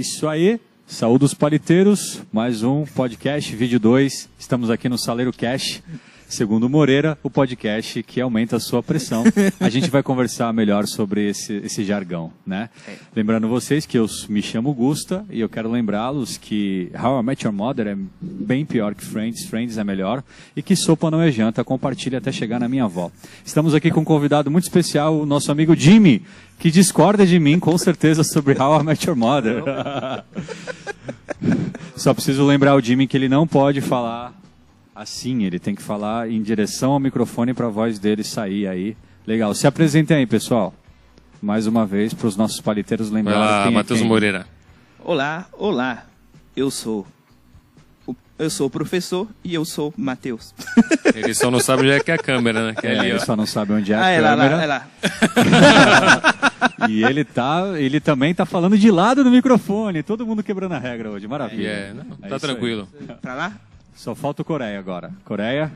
isso aí. Saúde os paliteiros, mais um podcast, vídeo 2. Estamos aqui no Saleiro Cash, segundo Moreira, o podcast que aumenta a sua pressão. A gente vai conversar melhor sobre esse, esse jargão, né? É. Lembrando vocês que eu me chamo Gusta e eu quero lembrá-los que How I Met Your Mother é bem pior que Friends, Friends é melhor e que sopa não é janta, compartilhe até chegar na minha avó. Estamos aqui com um convidado muito especial, o nosso amigo Jimmy, que discorda de mim com certeza sobre How I Met Your Mother. Só preciso lembrar o Jimmy que ele não pode falar assim, ele tem que falar em direção ao microfone para a voz dele sair aí. Legal, se apresentem aí, pessoal. Mais uma vez, para os nossos paliteiros lembrarem lá, quem é Matheus quem. Moreira. Olá, olá. Eu sou o- eu sou o professor e eu sou Matheus. Ele só não sabe onde é que é a câmera, né? Que é É, ali, ele ó. só não sabe onde é a ah, é lá, câmera. lá, é lá. E ele tá, ele também tá falando de lado do microfone. Todo mundo quebrando a regra hoje, maravilha. É, não, É tá isso aí. tranquilo. Pra lá? Só falta o Coreia agora. Coreia,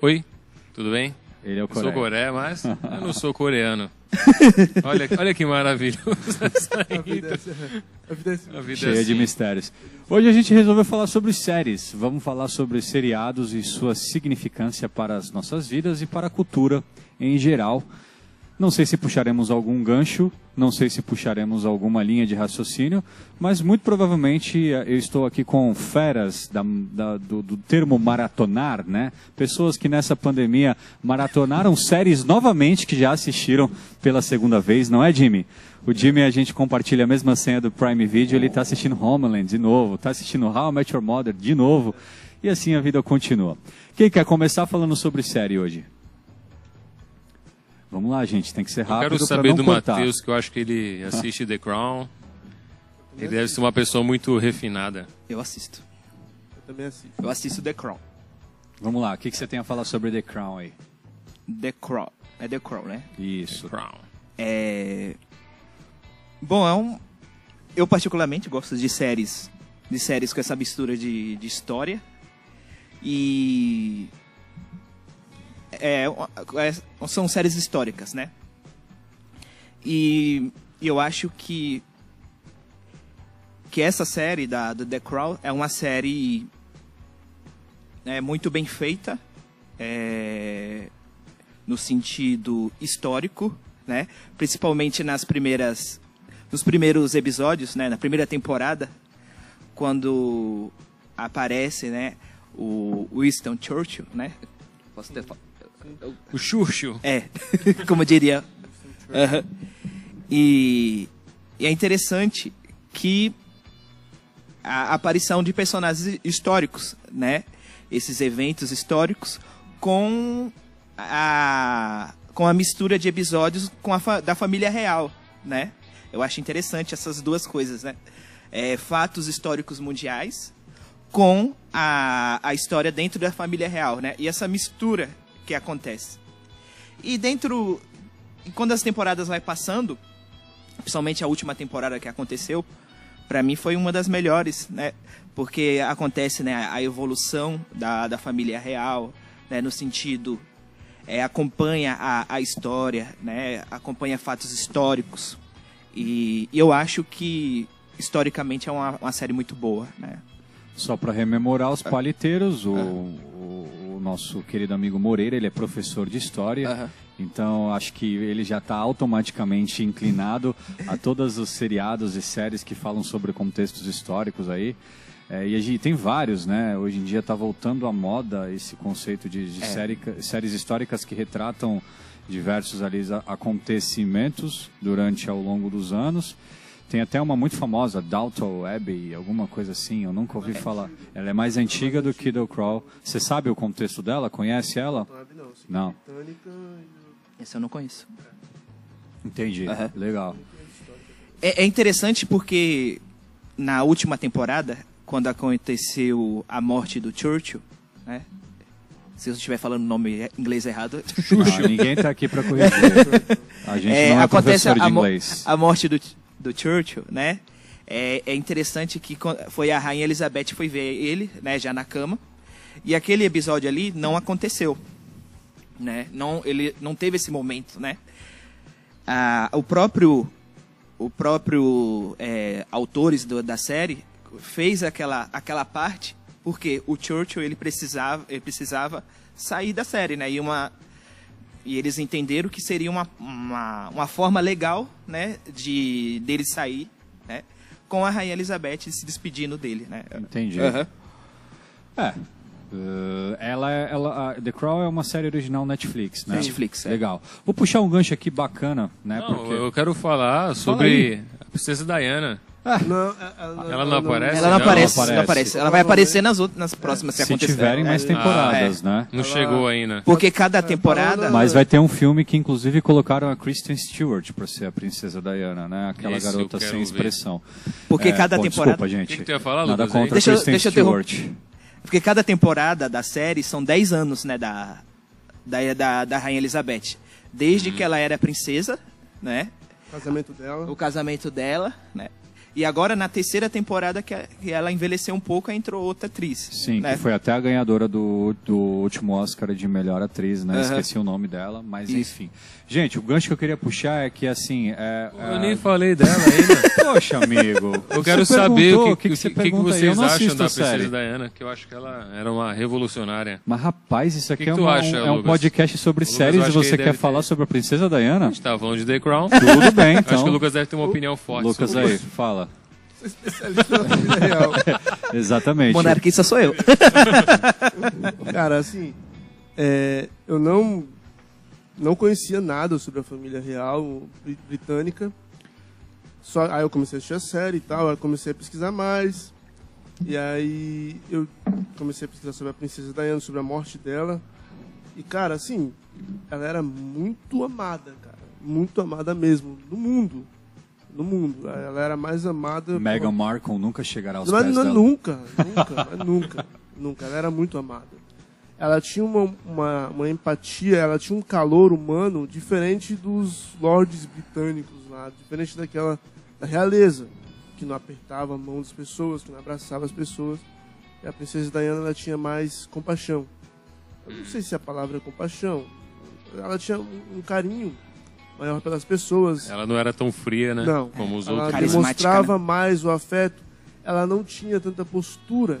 Oi, tudo bem? ele é o Eu sou Coreia. Coreia, mas eu não sou coreano. Olha, olha que maravilhoso essa intro. A vida é Cheia de assim. mistérios. Hoje a gente resolveu falar sobre séries. Vamos falar sobre seriados e sua significância para as nossas vidas e para a cultura em geral. Não sei se puxaremos algum gancho, não sei se puxaremos alguma linha de raciocínio, mas muito provavelmente eh, eu estou aqui com feras da- da- do, do termo maratonar, né? Pessoas que nessa pandemia maratonaram séries novamente que já assistiram pela segunda vez, não é, Jimmy? O Jimmy, a gente compartilha a mesma senha do Prime Video, ele está assistindo Homeland de novo, está assistindo How I Met Your Mother de novo, e assim a vida continua. Quem quer começar falando sobre série hoje? Vamos lá, gente, tem que ser Eu rápido quero pra saber não do. Matheus, que eu acho que ele assiste The Crown. Ele deve ser uma pessoa muito refinada. Eu assisto. Eu também assisto. Eu assisto The Crown. Vamos lá, o que, que você tem a falar sobre The Crown aí? The Crown. É The Crown, né? Isso. Crown. É... Bom, é um... Eu particularmente gosto de séries, de séries com essa mistura de, de história e é, é- são séries históricas, né? E eu acho que que essa série da do The Crown é uma série é, muito bem feita, é, no sentido histórico, né? Principalmente nas primeiras, nos primeiros episódios, né? Na primeira temporada, quando aparece, né? O Winston Churchill, né? Posso ter fa- O Xuxo. é, como diria. Aham. E, e é interessante que a aparição de personagens históricos, né? Esses eventos históricos com a com a mistura de episódios com a fa- da família real, né? Eu acho interessante essas duas coisas, né? É, fatos históricos mundiais com a, a história dentro da família real, né? E essa mistura que acontece. E dentro. Quando as temporadas vai passando, principalmente a última temporada que aconteceu, pra mim foi uma das melhores, né? Porque acontece né, a evolução da, da família real, né? No sentido. É, acompanha a, a história, né? Acompanha fatos históricos. E, e eu acho que historicamente é uma, uma série muito boa, né? Só para rememorar os paliteiros, o, o- o nosso querido amigo Moreira, ele é professor de história, Aham. então acho que ele já está automaticamente inclinado a todos os seriados e séries que falam sobre contextos históricos aí. É, e a gente tem vários, né? Hoje em dia está voltando à moda esse conceito de, de É. série- séries históricas que retratam diversos ali, acontecimentos durante ao longo dos anos. Tem até uma muito famosa, Downton Abbey, alguma coisa assim, eu nunca ouvi falar. Ela é mais antiga do que The Crow. Você sabe o contexto dela? Conhece ela? Não. E- Esse eu não conheço. Entendi. Aham. Legal. É, é interessante porque na última temporada, quando aconteceu a morte do Churchill, né? Se eu estiver falando o nome inglês errado, Ah, ninguém tá aqui para corrigir. A gente é, não é acontece professor de a, inglês. a morte do, do Churchill, né? É, é interessante que foi a rainha Elizabeth foi ver ele, né, já na cama, e aquele episódio ali não aconteceu, né? Não, ele não teve esse momento, né? Ah, o próprio o próprio é, autores do- da série fez aquela, aquela parte porque o Churchill ele precisava, ele precisava sair da série, né? E uma e eles entenderam que seria uma, uma, uma forma legal, né, de dele sair, né, com a rainha Elizabeth se despedindo dele, né? Entendi. Aham. É. Uh, ela, é- ela, a The Crown é uma série original Netflix, né? Netflix, é. Legal. Vou puxar um gancho aqui bacana, né? Não, porque... eu quero falar sobre a princesa Diana. Não, ela, Ela não aparece? Ela não, Não, aparece, não aparece. Ela vai aparecer nas outras, nas próximas se, se acontecer. tiverem mais É. temporadas, né? Não Ela- chegou ainda. Porque cada temporada Mas vai ter um filme que inclusive colocaram a Kristen Stewart para ser a princesa Diana, né? Aquela Esse garota sem ver. expressão. Porque É, cada pô, temporada Desculpa, gente. O que que tu ia falar, Nada contra Deixa eu- Kristen deixa Stewart. Porque cada temporada da série são 10 anos, né, da, da, da, da Rainha Elizabeth. Desde Uhum. que ela era princesa, né, O casamento dela. o casamento dela, né, e agora na terceira temporada que, a- que ela envelheceu um pouco, entrou outra atriz. Sim, né? que foi até a ganhadora do, do último Oscar de melhor atriz, né? Aham. Esqueci o nome dela, mas Isso. enfim. Gente, o gancho que eu queria puxar é que assim. É, Eu é- nem falei dela ainda. Poxa, amigo. Eu quero Você saber o que, que, você que, que vocês acham da princesa Diana, que eu acho que ela era uma revolucionária. Mas rapaz, isso aqui Que é, que uma- acha, um, é um podcast sobre Lucas, séries e que você quer falar ter- sobre a Princesa Diana? A gente tava falando de The Crown. Tudo bem, Acho que o então. Lucas deve ter uma opinião forte. Lucas sobre aí, isso. fala. Especialista na família real. Exatamente. Monarquista sou eu. Cara, assim, é, eu não não conhecia nada sobre a família real bri- britânica. Só, aí eu comecei a assistir a série e tal, aí eu comecei a pesquisar mais. E aí eu comecei a pesquisar sobre a princesa Diana, sobre a morte dela. E, cara, assim, ela era muito amada, cara. Muito amada mesmo, no mundo. No mundo. Ela era mais amada... Meghan Markle nunca chegará aos Mas pés não, dela. nunca, nunca, nunca, nunca. Ela era muito amada. Ela tinha uma, uma, uma empatia, ela tinha um calor humano diferente dos lords britânicos lá, diferente daquela da realeza, que não apertava a mão das pessoas, que não abraçava as pessoas. E a princesa Diana ela tinha mais compaixão. Eu não sei se a palavra é compaixão. Ela tinha um, um carinho maior pelas pessoas. Ela não era tão fria, né? Não. Como os ela outros. Carismática, demonstrava mais o afeto. Ela não tinha tanta postura.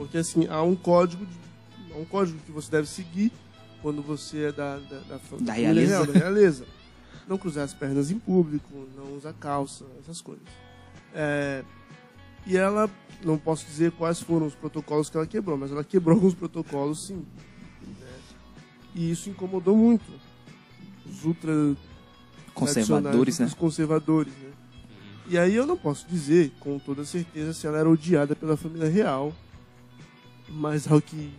Porque assim, há um código, de- há um código que você deve seguir quando você é da, da, da, Da família realeza. real, da realeza. Não cruzar as pernas em público, não usar calça, essas coisas. É, e ela, não posso dizer quais foram os protocolos que ela quebrou, mas ela quebrou alguns protocolos sim. né? E isso incomodou muito os ultra Conservadores, né? os conservadores, né? E aí eu não posso dizer com toda certeza se ela era odiada pela família real, mas ao que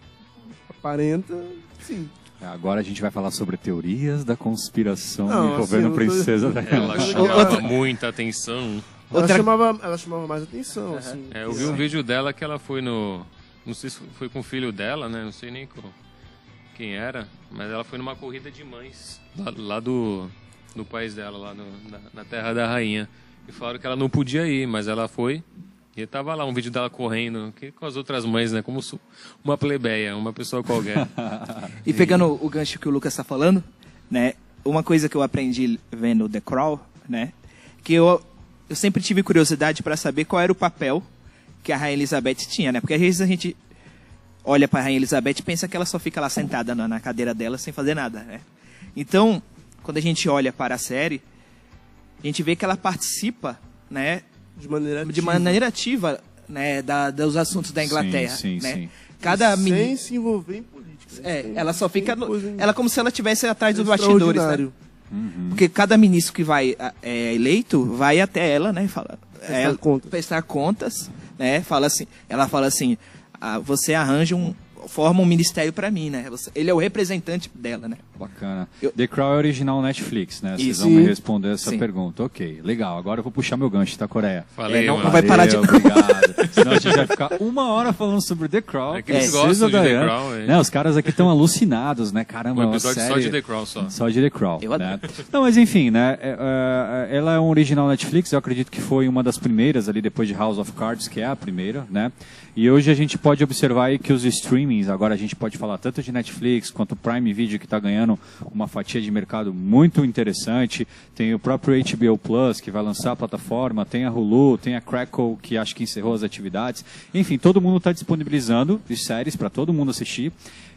aparenta, sim. Agora a gente vai falar sobre teorias da conspiração Não, envolvendo assim, a eu tô- Princesa Diana. Ela chamava muita atenção. Ela, Outra- chamava, ela chamava mais atenção, assim. É, eu vi um vídeo dela que ela foi no. Não sei se foi com o filho dela, né? Não sei nem co- quem era, mas ela foi numa corrida de mães lá, lá do, do país dela, lá no- na, na Terra da Rainha. E falaram que ela não podia ir, mas ela foi. E tava lá um vídeo dela correndo, com as outras mães, né? Como uma plebeia, uma pessoa qualquer. E pegando o gancho que o Lucas está falando, né? Uma coisa que eu aprendi vendo The Crown, né? Que eu, eu sempre tive curiosidade para saber qual era o papel que a Rainha Elizabeth tinha, né? Porque às vezes a gente olha para a Rainha Elizabeth e pensa que ela só fica lá sentada na, na cadeira dela sem fazer nada, né? Então, quando a gente olha para a série, a gente vê que ela participa, né? De maneira De ativa. maneira ativa, né? Da, dos assuntos da Inglaterra, Sim, sim, né? sim. Cada Sem mini- se envolver em política. é, Sem- ela só fica. no- ela é como se ela estivesse atrás dos bastidores, né? extraordinário. Porque cada ministro que vai é, eleito vai até ela, né? Fala, Prestar ela- contas. prestar contas, né? Fala assim, ela fala assim, ah, você arranja um, forma um ministério pra mim, né? Você- ele é o representante dela, né? Bacana. Eu- The Crown é original Netflix, né? Vocês Isso. vão me responder essa Sim. pergunta. Ok, legal. Agora eu vou puxar meu gancho, tá, Coreia? Falei, É, não- mano. não vai parar de- Obrigado. Senão a gente vai ficar uma hora falando sobre The Crown. É que eles Princesa gostam de The. Crown, hein? Né, os caras aqui estão alucinados, né? Caramba, é Um episódio série... só de The Crown só. Só de The Crown. Eu né? adoro. Não, mas enfim, né? é, é, ela é um original Netflix, eu acredito que foi uma das primeiras ali depois de House of Cards, que é a primeira, né? E hoje a gente pode observar aí que os streamings, agora a gente pode falar tanto de Netflix quanto Prime Video que está ganhando pegando uma fatia de mercado muito interessante. Tem o próprio HBO Plus, que vai lançar a plataforma, tem a Hulu, tem a Crackle, que acho que encerrou as atividades. Enfim, todo mundo está disponibilizando de séries para todo mundo assistir.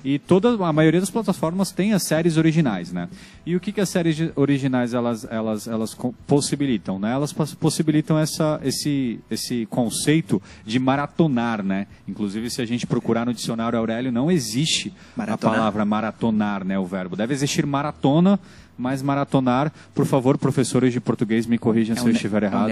E toda a maioria das plataformas tem as séries originais, né? E o que, que as séries originais elas, elas, elas possibilitam, né? Elas possibilitam essa, esse, esse conceito de maratonar, né? Inclusive, se a gente procurar no dicionário Aurélio, não existe maratonar. a palavra maratonar, né? O verbo. Deve existir maratona, mas maratonar, por favor, professores de português, me corrijam é se eu estiver é errado. Um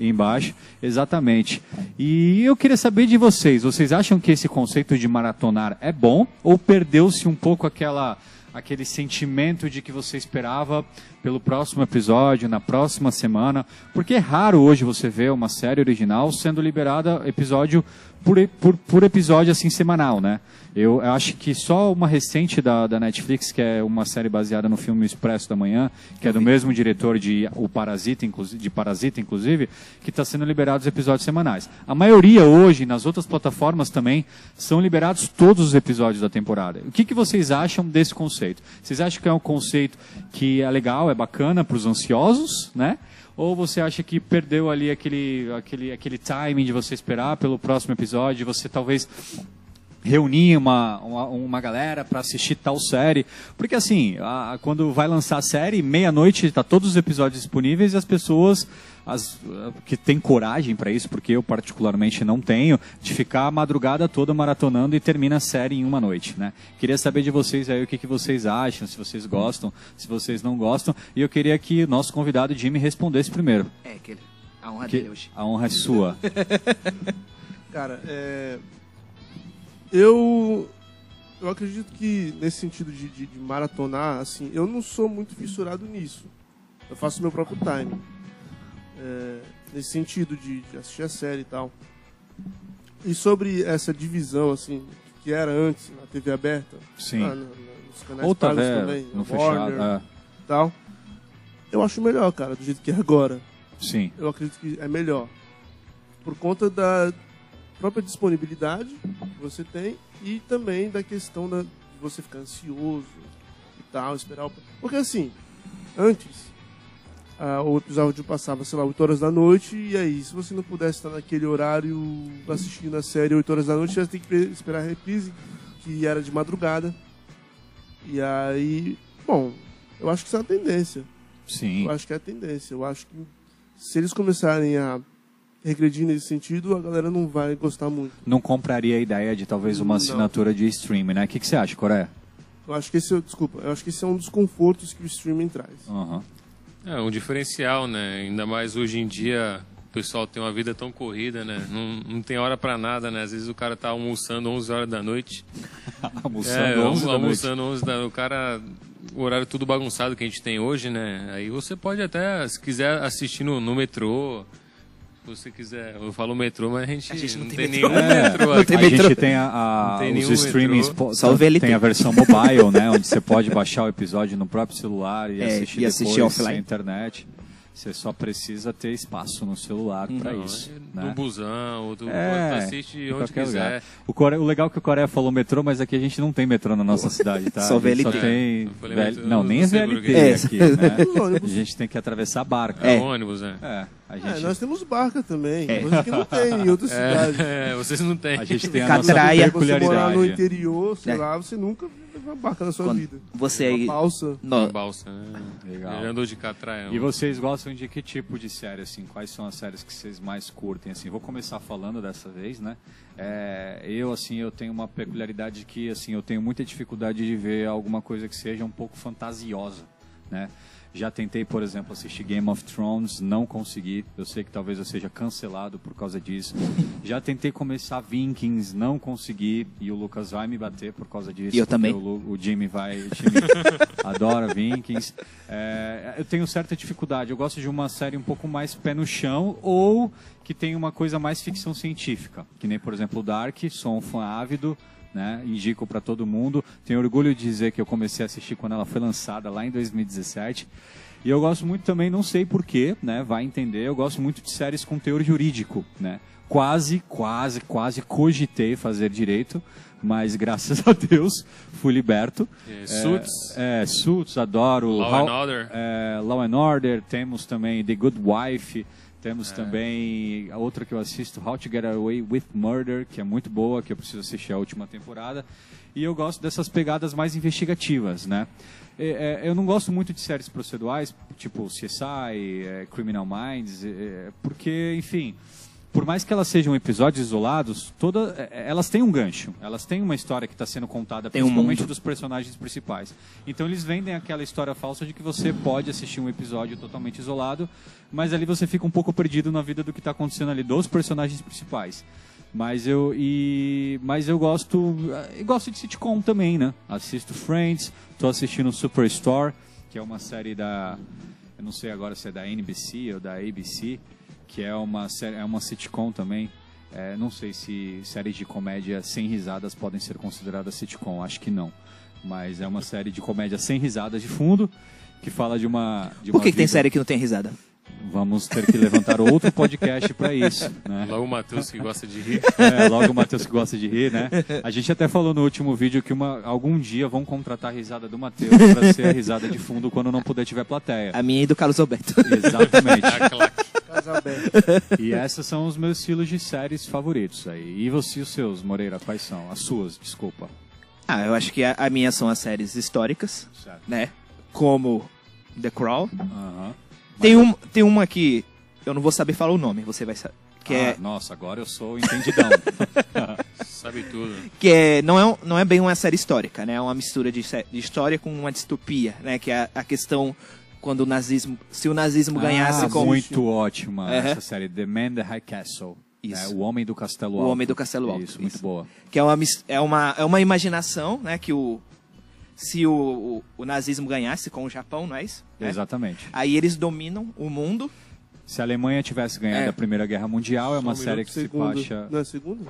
embaixo. Exatamente. E eu queria saber de vocês, vocês acham que esse conceito de maratonar é bom ou perdeu-se um pouco aquela aquele sentimento de que você esperava pelo próximo episódio, na próxima semana, porque é raro hoje você ver uma série original sendo liberada episódio por, por, por episódio assim semanal, né? Eu acho que só uma recente da, da Netflix, que é uma série baseada no filme Expresso da Manhã, que é do mesmo diretor de O Parasita, inclusive, de Parasita, inclusive, que está sendo liberado os episódios semanais. A maioria hoje, nas outras plataformas também, são liberados todos os episódios da temporada. O que, que vocês acham desse conceito? Vocês acham que é um conceito que é legal, é bacana para os ansiosos, né? Ou você acha que perdeu ali aquele, aquele, aquele timing de você esperar pelo próximo episódio, você talvez reunir uma, uma, uma galera para assistir tal série. Porque assim, a, quando vai lançar a série, meia-noite está todos os episódios disponíveis e as pessoas as, que têm coragem para isso, porque eu particularmente não tenho, de ficar a madrugada toda maratonando e termina a série em uma noite. Né? Queria saber de vocês aí o que, que vocês acham, se vocês gostam, se vocês não gostam. E eu queria que o nosso convidado Jimmy respondesse primeiro. É, que a honra que, dele hoje. A honra é sua. Cara, é, eu eu acredito que nesse sentido de, de, de, maratonar, assim, eu não sou muito fissurado nisso. Eu faço meu próprio time. É, nesse sentido de, de, assistir a série e tal. E sobre essa divisão, assim, que era antes na TV aberta, Sim. Ah, nos canais Outra também, no Warner, fechado, é. tal. Eu acho melhor, cara, do jeito que é agora. Sim. Eu acredito que é melhor. Por conta da, própria disponibilidade que você tem e também da questão da, de você ficar ansioso e tal, esperar o... Porque assim, antes, ah, o episódio passava, sei lá, 8 horas da noite, e aí, se você não pudesse estar naquele horário assistindo a série 8 horas da noite, você tem que esperar a reprise, que era de madrugada. E aí, bom, eu acho que isso é a tendência. Sim. Eu acho que é a tendência. Eu acho que se eles começarem a regredir nesse sentido, a galera não vai gostar muito. Não compraria a ideia de talvez uma assinatura não. de streaming, né? O que, que você acha, Coreia? Eu acho que esse, é, desculpa, eu acho que esse é um dos confortos que o streaming traz. Uhum. É um diferencial, né? Ainda mais hoje em dia o pessoal tem uma vida tão corrida, né? Não, não tem hora para nada, né? Às vezes o cara tá almoçando 11 horas da noite. almoçando é, 11 da almoçando noite. 11 da O cara o horário tudo bagunçado que a gente tem hoje, né? Aí você pode até, se quiser assistir no, no metrô, você quiser. Eu falo metrô, mas a gente, a gente não, não, tem, tem nenhum é, metrô aqui. Tem a metrô. gente tem, a, a tem os streamings, Só VLT. tem a versão mobile, né? Onde você pode baixar o episódio no próprio celular e é, assistir e assistir depois offline. internet. Você só precisa ter espaço no celular para isso. No né? busão, ou do, é, assiste onde quiser. Lugar. O, Core... o legal é que o Coreia falou metrô, mas aqui a gente não tem metrô na nossa cidade, tá? Só VLT. Só tem... VL... Não, nem é VLT é. aqui, né? a gente tem que atravessar barca. É, é ônibus, né? É. A gente... É, nós temos barca também, é. coisa que não tem em outras é, cidades. É, vocês não têm. A gente tem a Catraia. nossa peculiaridade. Você morar no interior, sei é. lá, você nunca viu uma barca na sua Quando vida. Você aí... Uma balsa. No... Uma balsa, né? Legal. Ele andou de catraia. E vocês gostam de que tipo de série, assim? Quais são as séries que vocês mais curtem, assim? Vou começar falando dessa vez, né? É, eu, assim, eu tenho uma peculiaridade que, assim, eu tenho muita dificuldade de ver alguma coisa que seja um pouco fantasiosa, né? Já tentei, por exemplo, assistir Game of Thrones, não consegui. Eu sei que talvez eu seja cancelado por causa disso. Já tentei começar Vikings, não consegui. E o Lucas vai me bater por causa disso. E eu também. O, o, Jimmy vai. O Jimmy adora Vikings. É, eu tenho certa dificuldade. Eu gosto de uma série um pouco mais pé no chão ou que tem uma coisa mais ficção científica. Que nem, por exemplo, o Dark. Sou um fã ávido né? Indico para todo mundo. Tenho orgulho de dizer que eu comecei a assistir quando ela foi lançada lá em 2017. E eu gosto muito também, não sei porquê, né? Vai entender, eu gosto muito de séries com teor jurídico, né? Quase, quase, quase cogitei fazer direito, mas graças a Deus fui liberto. É, Suits. É, é, Suits, adoro. Law How- and Order. é, Law and Order, temos também The Good Wife, temos É. também a outra que eu assisto, How to Get Away with Murder, que é muito boa, que eu preciso assistir a última temporada. E eu gosto dessas pegadas mais investigativas, né? É, é, eu não gosto muito de séries processuais, tipo CSI, é, Criminal Minds, porque, enfim, por mais que elas sejam episódios isolados, toda, é, elas têm um gancho, elas têm uma história que está sendo contada, Tem um principalmente mundo. dos personagens principais. Então eles vendem aquela história falsa de que você pode assistir um episódio totalmente isolado, mas ali você fica um pouco perdido na vida do que está acontecendo ali dos personagens principais. Mas eu e mas eu gosto eu gosto de sitcom também, né? Assisto Friends, tô assistindo Superstore, que é uma série da eu não sei agora se é da NBC ou da ABC, que é uma é uma sitcom também. É, não sei se séries de comédia sem risadas podem ser consideradas sitcom, acho que não. Mas é uma série de comédia sem risadas de fundo, que fala de uma. De Por uma que, que tem vida- série que não tem risada? Vamos ter que levantar outro podcast para isso, né? Logo o Matheus que gosta de rir. É, logo o Matheus que gosta de rir, né? A gente até falou no último vídeo que uma, algum dia vão contratar a risada do Matheus para ser a risada de fundo quando não puder tiver plateia. A minha e do Carlos Alberto. Exatamente. E esses são os meus estilos de séries favoritos aí. E você, os seus, Moreira, quais são? As suas, desculpa. Ah, eu acho que a, a minha são as séries históricas, Certo. né? Como The Crawl. Aham. Tem, um, tem uma que eu não vou saber falar o nome, você vai saber. Que, Ah, é, Nossa, agora eu sou entendidão. Sabe tudo. que é, não, é, não é bem uma série histórica, né? É uma mistura de, de história com uma distopia, né? Que é a, a questão quando o nazismo... Se o nazismo ganhasse ah, muito ótima Aham. essa série. The Man the High Castle. Isso. né? O Homem do Castelo O Alto. Homem do Castelo Alto, Isso, muito isso. boa. que é uma, é uma, é uma imaginação, né? Que o... Se o, o, o nazismo ganhasse com o Japão, não é isso? Né? Exatamente. Aí eles dominam o mundo. Se a Alemanha tivesse ganhado É. a Primeira Guerra Mundial, é uma Um série que se segundo. baixa... Não é segundo?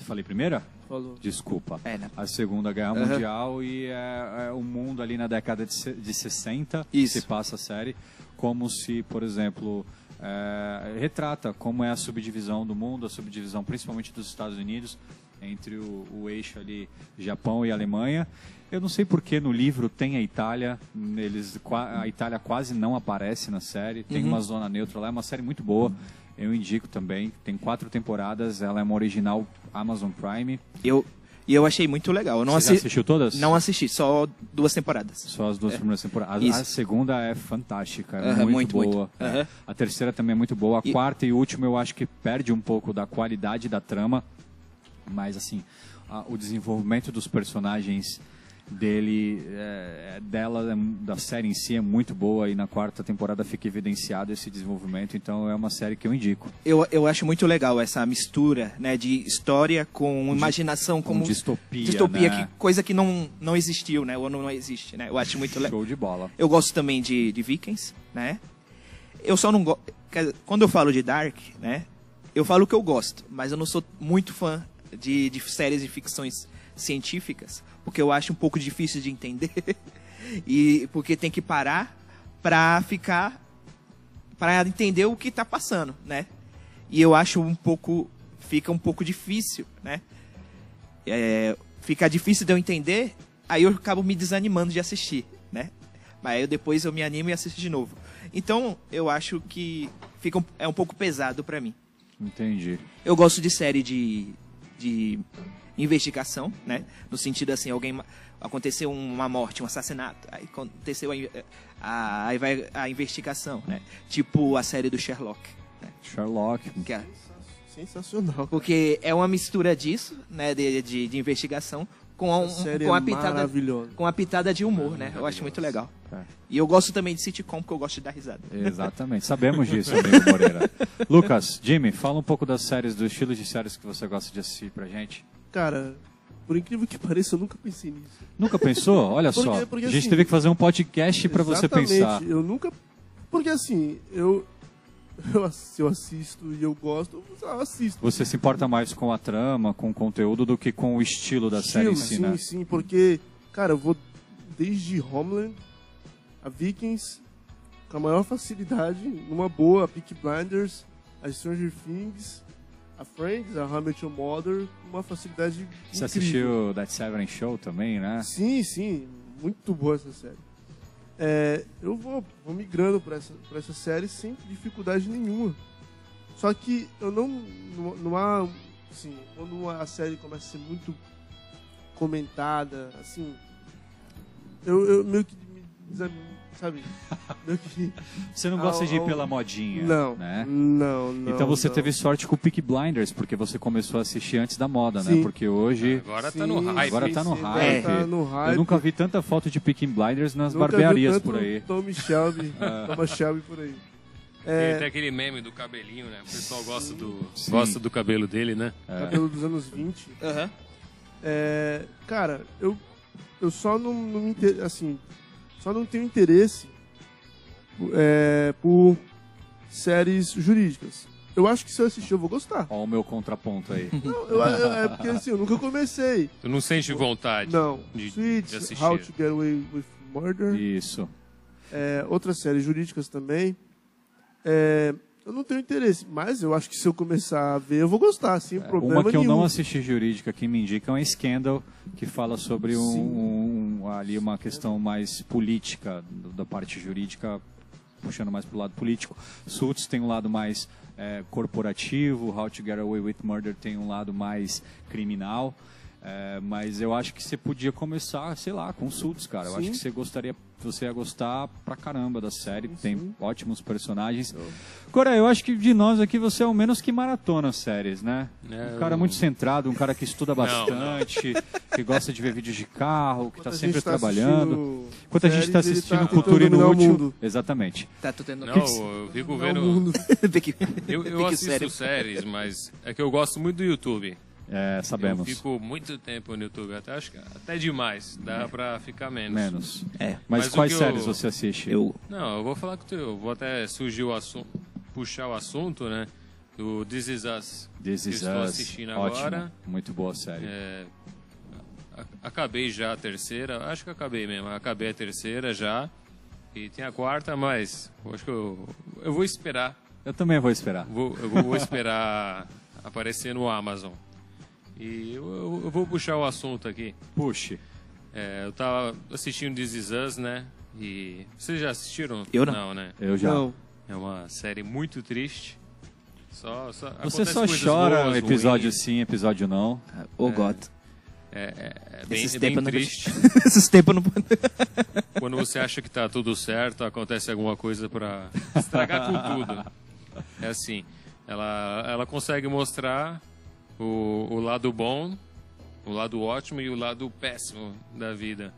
Falei primeira? Falou. Desculpa. É, né? A Segunda Guerra Aham. Mundial e é, é o mundo ali na década de, se- de 60 Isso. se passa a série como se, por exemplo, é, retrata como é a subdivisão do mundo, a subdivisão principalmente dos Estados Unidos entre o, o eixo ali Japão e Alemanha. Eu não sei porque no livro tem a Itália, eles a Itália quase não aparece na série, tem Uhum. uma zona neutra lá, é uma série muito boa. Eu indico também, tem quatro temporadas, ela é uma original Amazon Prime. Eu, e eu achei muito legal. Eu não, Você já assi assistiu todas? não assisti, só duas temporadas. Só as duas primeiras temporadas. A-. A, segunda é fantástica, é Aham, muito, muito, boa. muito. Aham. É. A terceira também é muito boa. A E- quarta e última eu acho que perde um pouco da qualidade da trama, mas assim, a- o desenvolvimento dos personagens dele, é, é, dela, é, da série em si é muito boa e na quarta temporada fica evidenciado esse desenvolvimento, então é uma série que eu indico. Eu, eu acho muito legal essa mistura né, de história com imaginação, Com como distopia, distopia né? que, coisa que não, não existiu, né? Ou não, não existe, né? Eu acho muito legal. Show de bola. Eu gosto também de, de Vikings, né? Eu só não gosto. Quando eu falo de Dark, né? Eu falo que eu gosto, mas eu não sou muito fã de, de séries de ficções científicas, porque eu acho um pouco difícil de entender. e porque tem que parar pra ficar. pra entender o que tá passando, né? E eu acho um pouco. fica um pouco difícil, né? É, fica difícil de eu entender, aí eu acabo me desanimando de assistir, né? Mas aí eu- depois eu me animo e assisto de novo. Então, eu acho que fica um- é um pouco pesado pra mim. Entendi. Eu gosto de série de, de investigação, né? No sentido assim, alguém aconteceu uma morte, um assassinato, aí aconteceu a, a- aí vai a investigação, né? Tipo a série do Sherlock, né? Sherlock. Que é- Sensacional. porque é uma mistura disso, né? De, de, de investigação com, um, com é a pitada com a pitada de humor, né? Eu acho muito legal. É. E eu gosto também de sitcom, porque eu gosto de dar risada. Exatamente, sabemos disso, amigo Moreira. Lucas, Jimmy, fala um pouco das séries, do estilo de séries que você gosta de assistir pra gente. Cara, por incrível que pareça, eu nunca pensei nisso. Nunca pensou? Olha Porque- só, porque a gente assim- teve que fazer um podcast pra você pensar. Eu nunca. Porque assim, eu. eu, se eu assisto e eu gosto, eu assisto. Você se importa mais com a trama, com o conteúdo, do que com o estilo da série em Estilo, si, sim, né? sim, porque, cara, eu vou desde Homeland a Vikings com a maior facilidade, numa boa, a Peaky Blinders, a Stranger Things, a Friends, a Your Mother, com uma facilidade Você incrível. assistiu That Seven Show também, né? Sim, sim, muito boa essa série. É, eu vou, vou migrando para essa, pra essa série sem dificuldade nenhuma. Só que eu não. Não, há. Assim, quando a série começa a ser muito comentada, assim. Eu, eu meio que me Sabe? Que. Você não gosta Ah, de ir o- pela modinha, Não, né? não, não. Então você não. teve sorte com o Peak Blinders, porque você começou a assistir antes da moda, né? Sim. Porque hoje Agora tá Sim, no hype. Agora tá no sim, hype. Tá no hype. eu nunca vi tanta foto de Peaky Blinders nas Nunca vi barbearias tanto por aí. Tommy Shelby, Thomas Shelby por aí. Tem É, até aquele meme do cabelinho, né? O pessoal gosta do, Sim. gosta do cabelo dele, né? cabelo dos anos 20. Aham. É, cara, eu, eu só não, não me inter- assim, só não tenho interesse é, por séries jurídicas. Eu acho que se eu assistir eu vou gostar. Ó o meu contraponto aí. Não, eu- eu- é porque assim, eu nunca comecei. Tu não sente vontade Não, de, Suits, de assistir. How to Get Away with Murder, Isso. é, outras séries jurídicas também. É, eu não tenho interesse, mas eu acho que se eu começar a ver eu vou gostar, sem problema É, Uma que eu nenhum. não assisti jurídica que me indica é um Scandal, que fala sobre um, Sim. Ali uma questão mais política, da parte jurídica, puxando mais pro lado político. Suits tem um lado mais é, corporativo, How to Get Away with Murder tem um lado mais criminal. É, mas eu acho que você podia começar, sei lá, com Suits, cara. Eu Sim. acho que você gostaria, você ia gostar pra caramba da série. tem sim. ótimos personagens. Cora, eu acho que de nós aqui você é o menos que maratona séries, né? É, um cara eu- muito centrado, um cara que estuda Não, bastante, que gosta de ver vídeos de carro, que Enquanto está a sempre tá trabalhando. Enquanto a gente está séries, ele assistindo tá Cultura tentando Inútil. mundo. Exatamente. Tá, tô tendo. Não, eu fico vendo. o mundo. Pequi- Eu, eu assisto séries, mas é que eu gosto muito do YouTube. É, sabemos. Eu fico muito tempo no YouTube, até acho que até demais. Dá pra ficar menos. Menos. É. Mas, Mas quais que eu- séries você assiste? Eu. Não, eu vou falar com tu. Eu vou até surgir o assunto, puxar o assunto, né? Do This Is Us. This que Is estou Us. assistindo Ótimo. agora. Muito boa série. É, acabei já a terceira, acho que acabei mesmo. Acabei a terceira já. E tem a quarta, mas eu acho que eu, eu vou esperar. Eu também vou esperar. Vou, eu vou esperar aparecer no Amazon. E eu, eu- eu vou puxar o assunto aqui. Puxe. É, eu tava assistindo This Is Us, né? E vocês já assistiram? Eu não. Não, né? Eu já. Não. É uma série muito triste. Só, só Você só chora boas, episódio ruins. sim, episódio não. Oh, God. É, é, é bem, Esses é bem não triste. Esses tempos não. Quando você acha que tá tudo certo, acontece alguma coisa pra estragar com tudo. É assim, ela, ela consegue mostrar o, o lado bom, o lado ótimo e o lado péssimo da vida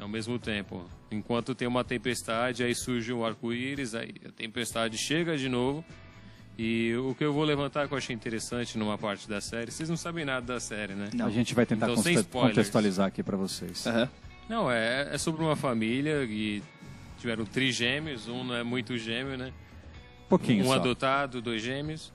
ao mesmo tempo. Enquanto tem uma tempestade, aí surge um arco-íris, aí a tempestade chega de novo. E o que eu vou levantar que eu achei interessante numa parte da série, vocês não sabem nada da série, né? Não. A gente vai tentar Então, contextualizar aqui pra vocês. Aham. Não, é, é sobre uma família que tiveram trigêmeos, um não é muito gêmeo, né? pouquinho um só. adotado, dois gêmeos.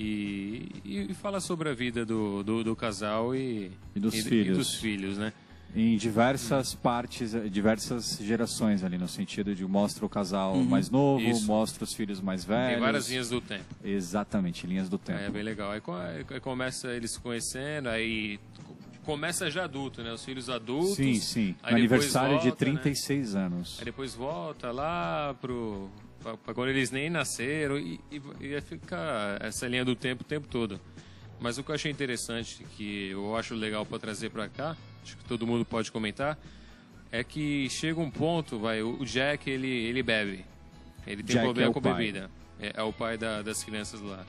E, e, e fala sobre a vida do, do, do casal e, E dos e, filhos. dos filhos, né? Em diversas partes, eh, diversas gerações ali, no sentido de mostra o casal mais novo, Isso. mostra os filhos mais velhos. Tem várias linhas do tempo. Exatamente, linhas do tempo. É bem legal. Aí, aí começa eles se conhecendo, aí começa já adulto, né? Os filhos adultos. sim, sim. aniversário de volta, né? 36 anos. Aí depois volta lá pro. Quando eles nem nasceram e, e, e fica essa linha do tempo o tempo todo. Mas o que eu achei interessante, que eu acho legal para trazer para cá, acho que todo mundo pode comentar, é que chega um ponto, vai, o Jack ele, ele bebe. Ele tem Jack problema é com pai. bebida. É, é o pai da- das crianças lá.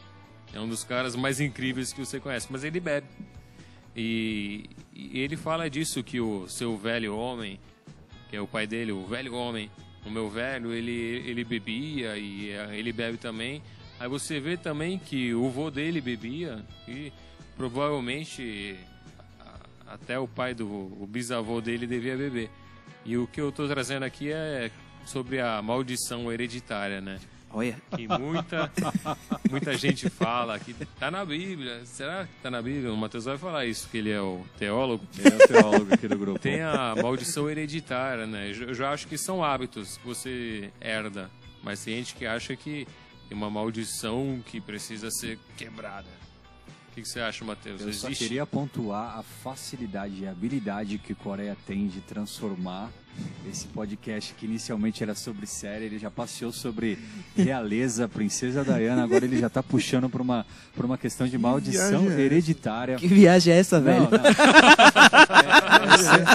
É um dos caras mais incríveis que você conhece, mas ele bebe. E, e ele fala disso que o seu velho homem, que é o pai dele, o velho homem, o meu velho, ele, ele bebia e eh, ele bebe também. Aí você vê também que o vô dele bebia e provavelmente até o pai do o bisavô dele devia beber. E o que eu estou trazendo aqui é sobre a maldição hereditária, né? Olha. Que muita, muita gente fala que tá na Bíblia. Será que tá na Bíblia? O Matheus vai falar isso, que ele é o teólogo. Ele é o teólogo aqui do grupo. Tem a maldição hereditária, né? Eu já acho que são hábitos que você herda. Mas tem gente que acha que tem uma maldição que precisa ser quebrada. O que, que você acha, Matheus? Eu só queria pontuar a facilidade e a habilidade que Coreia tem de transformar esse podcast que inicialmente era sobre série, ele já passeou sobre realeza, princesa Diana, agora ele já está puxando para uma, pra uma questão de maldição viagem é hereditária. Que viagem é essa, velho? Não, não.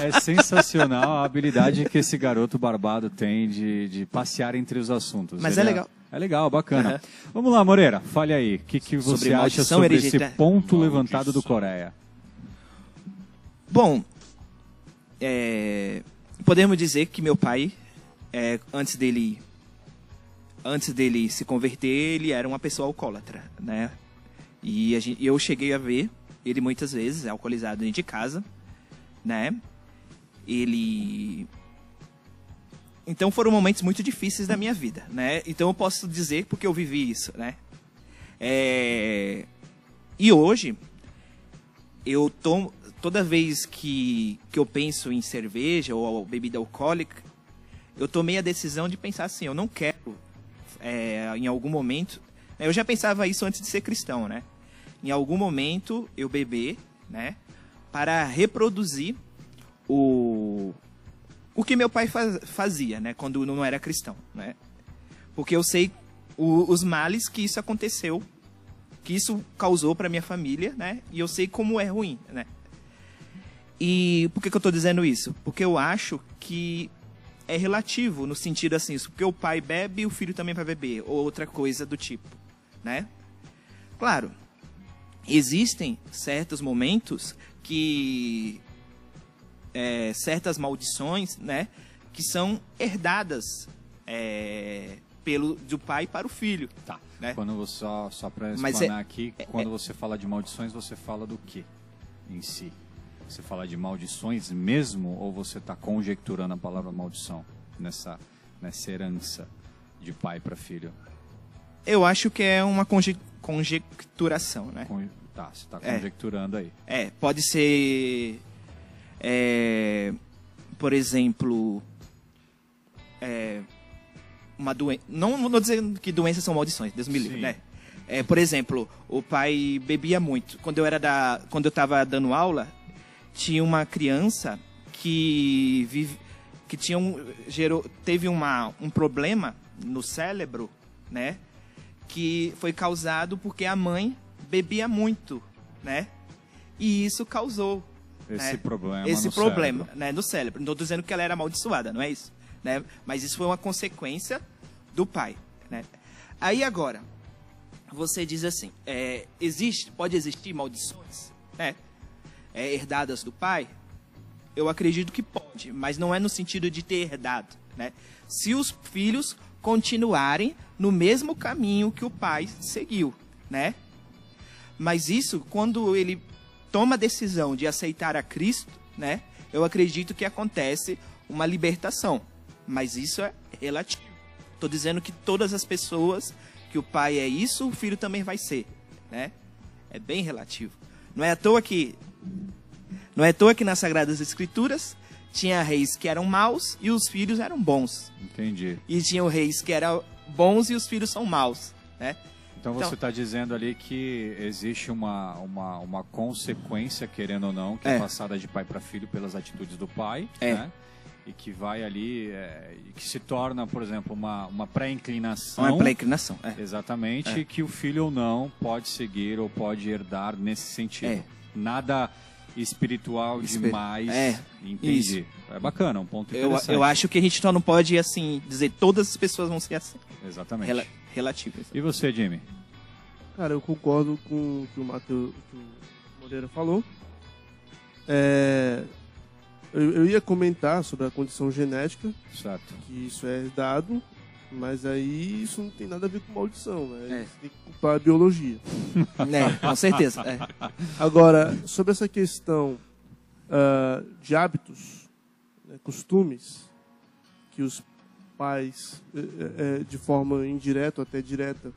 É, é- é sensacional a habilidade que esse garoto barbado tem de, de passear entre os assuntos. Mas Ele é legal. É legal, bacana. Aham. Vamos lá, Moreira, fale aí. O que, que você Sobre acha sobre esse hereditária. ponto Maldição. levantado do Coreia? Bom, é, podemos dizer que meu pai, é, antes dele antes dele se converter, ele era uma pessoa alcoólatra, né? E gente- eu cheguei a ver ele muitas vezes alcoolizado dentro de casa, né? Ele então foram momentos muito difíceis da minha vida, né? Então eu posso dizer porque eu vivi isso, né? É, E hoje eu tomo toda vez que, que eu penso em cerveja ou bebida alcoólica, eu tomei a decisão de pensar assim, eu não quero é, em algum momento, eu já pensava isso antes de ser cristão, né? Em algum momento eu beber, né, para reproduzir o o que meu pai faz- fazia, né, quando não era cristão, né? Porque eu sei o- os males que isso aconteceu, que isso causou para minha família, né? E eu sei como é ruim, né? E por que, que eu tô dizendo isso? Porque eu acho que é relativo no sentido assim, isso, porque o pai bebe, o filho também vai beber, ou outra coisa do tipo, né? Claro, existem certos momentos que é, certas maldições, né, que são herdadas é, pelo do pai para o filho. Tá. Né? Quando você, só, só para Mas explanar é- aqui, é- quando você fala de maldições, você fala do que em si? Você fala de maldições mesmo ou você está conjecturando a palavra maldição nessa, nessa herança de pai para filho? Eu acho que é uma conje- conjecturação, né? Con- Tá, você está É. conjecturando aí. É, pode ser, é, por exemplo, é, uma doença. Não não tô dizendo que doenças são maldições, Deus me livre, né? É, por exemplo, o pai bebia muito. Quando eu era da, quando eu estava dando aula, tinha uma criança que vive, que tinha um, gerou, teve uma, um problema no cérebro, né? Que foi causado porque a mãe bebia muito, né? E isso causou Esse né, problema esse no problema cérebro. né, no cérebro. Não estou dizendo que ela era amaldiçoada, não é isso, né? Mas isso foi uma consequência do pai, né? Aí agora você diz assim, é, existe, pode existir maldições, né? É, herdadas do pai? Eu acredito que pode, mas não é no sentido de ter herdado, né? Se os filhos continuarem no mesmo caminho que o pai seguiu, né? Mas isso, quando ele toma a decisão de aceitar a Cristo, né? Eu acredito que acontece uma libertação. Mas isso é relativo. Estou dizendo que todas as pessoas que o pai é isso, o filho também vai ser, né? É bem relativo. Não é à toa que não é à toa que nas Sagradas Escrituras tinha reis que eram maus e os filhos eram bons. Entendi. E tinha reis que eram bons e os filhos são maus, né? Então Então- você está dizendo ali que existe uma, uma, uma consequência, querendo ou não, que é, É. passada de pai para filho pelas atitudes do pai, É. né? E que vai ali, é, que se torna, por exemplo, uma, uma pré-inclinação. Não é pela inclinação. É. Exatamente, É. que o filho ou não pode seguir ou pode herdar nesse sentido. É. Nada espiritual Espir- demais. É, Entendi. É bacana, um ponto Eu, interessante. eu acho que a gente só não pode, assim, dizer todas as pessoas vão ser assim. Exatamente. Rela relativo. E você, Jimmy? Cara, eu concordo com o que o Matheus que o Moreira falou. É, eu, eu ia comentar sobre a condição genética, Certo. que isso é dado, mas aí isso não tem nada a ver com maldição, né? É. Você tem que culpar a biologia. É, com certeza. É. Agora, sobre essa questão ah, de hábitos, né, costumes, que os pais, é, é, de forma indireta ou até direta,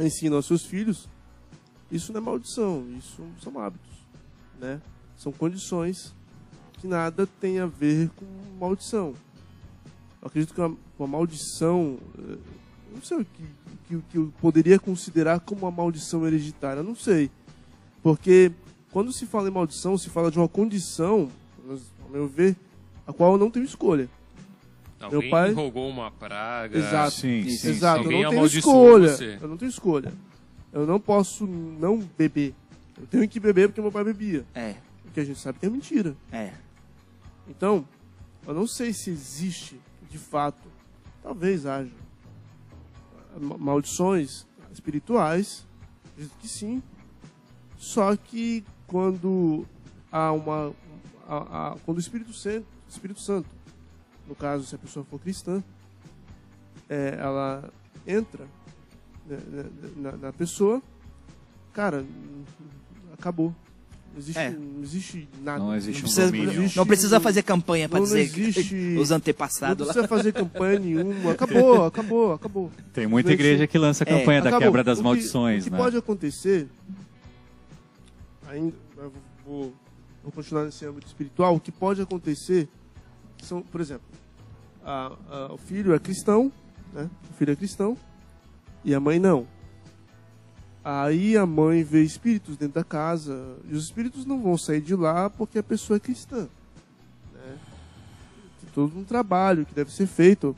ensinam aos seus filhos, isso não é maldição, isso são hábitos, né? São condições que nada tem a ver com maldição. Eu acredito que uma, uma maldição, eh, não sei o que, que, que eu poderia considerar como uma maldição hereditária, não sei. Porque quando se fala em maldição, se fala de uma condição, ao meu ver, a qual eu não tenho escolha. Alguém Meu pai- rogou uma praga. Exato. Sim, sim, Exato, eu Alguém não tenho escolha. você. Eu não tenho escolha. Eu não posso não beber. Eu tenho que beber porque meu pai bebia. É, Porque a gente sabe que é mentira. é. Então, eu não sei se existe, de fato, talvez haja ma- maldições espirituais, acredito que sim. Só que quando há uma, a- a- quando o Espírito Santo, Espírito Santo, no caso se a pessoa for cristã, é, ela entra né, né, na, na pessoa, cara, acabou. Não existe, É. não existe nada. Não existe um Precisa- domínio. existe- não precisa fazer campanha não dizer existe- os Não antepassados lá. precisa fazer campanha nenhuma. Acabou, acabou, acabou. Tem muita igreja que lança a É, campanha da Acabou. quebra das O que- maldições, O que né? pode acontecer, ainda, vou, vou continuar nesse âmbito espiritual, o que pode acontecer são, por exemplo, a- a- o filho é cristão, né? O filho é cristão e a mãe não. Aí a mãe vê espíritos dentro da casa e os espíritos não vão sair de lá porque a pessoa é cristã. Né? Tem todo um trabalho que deve ser feito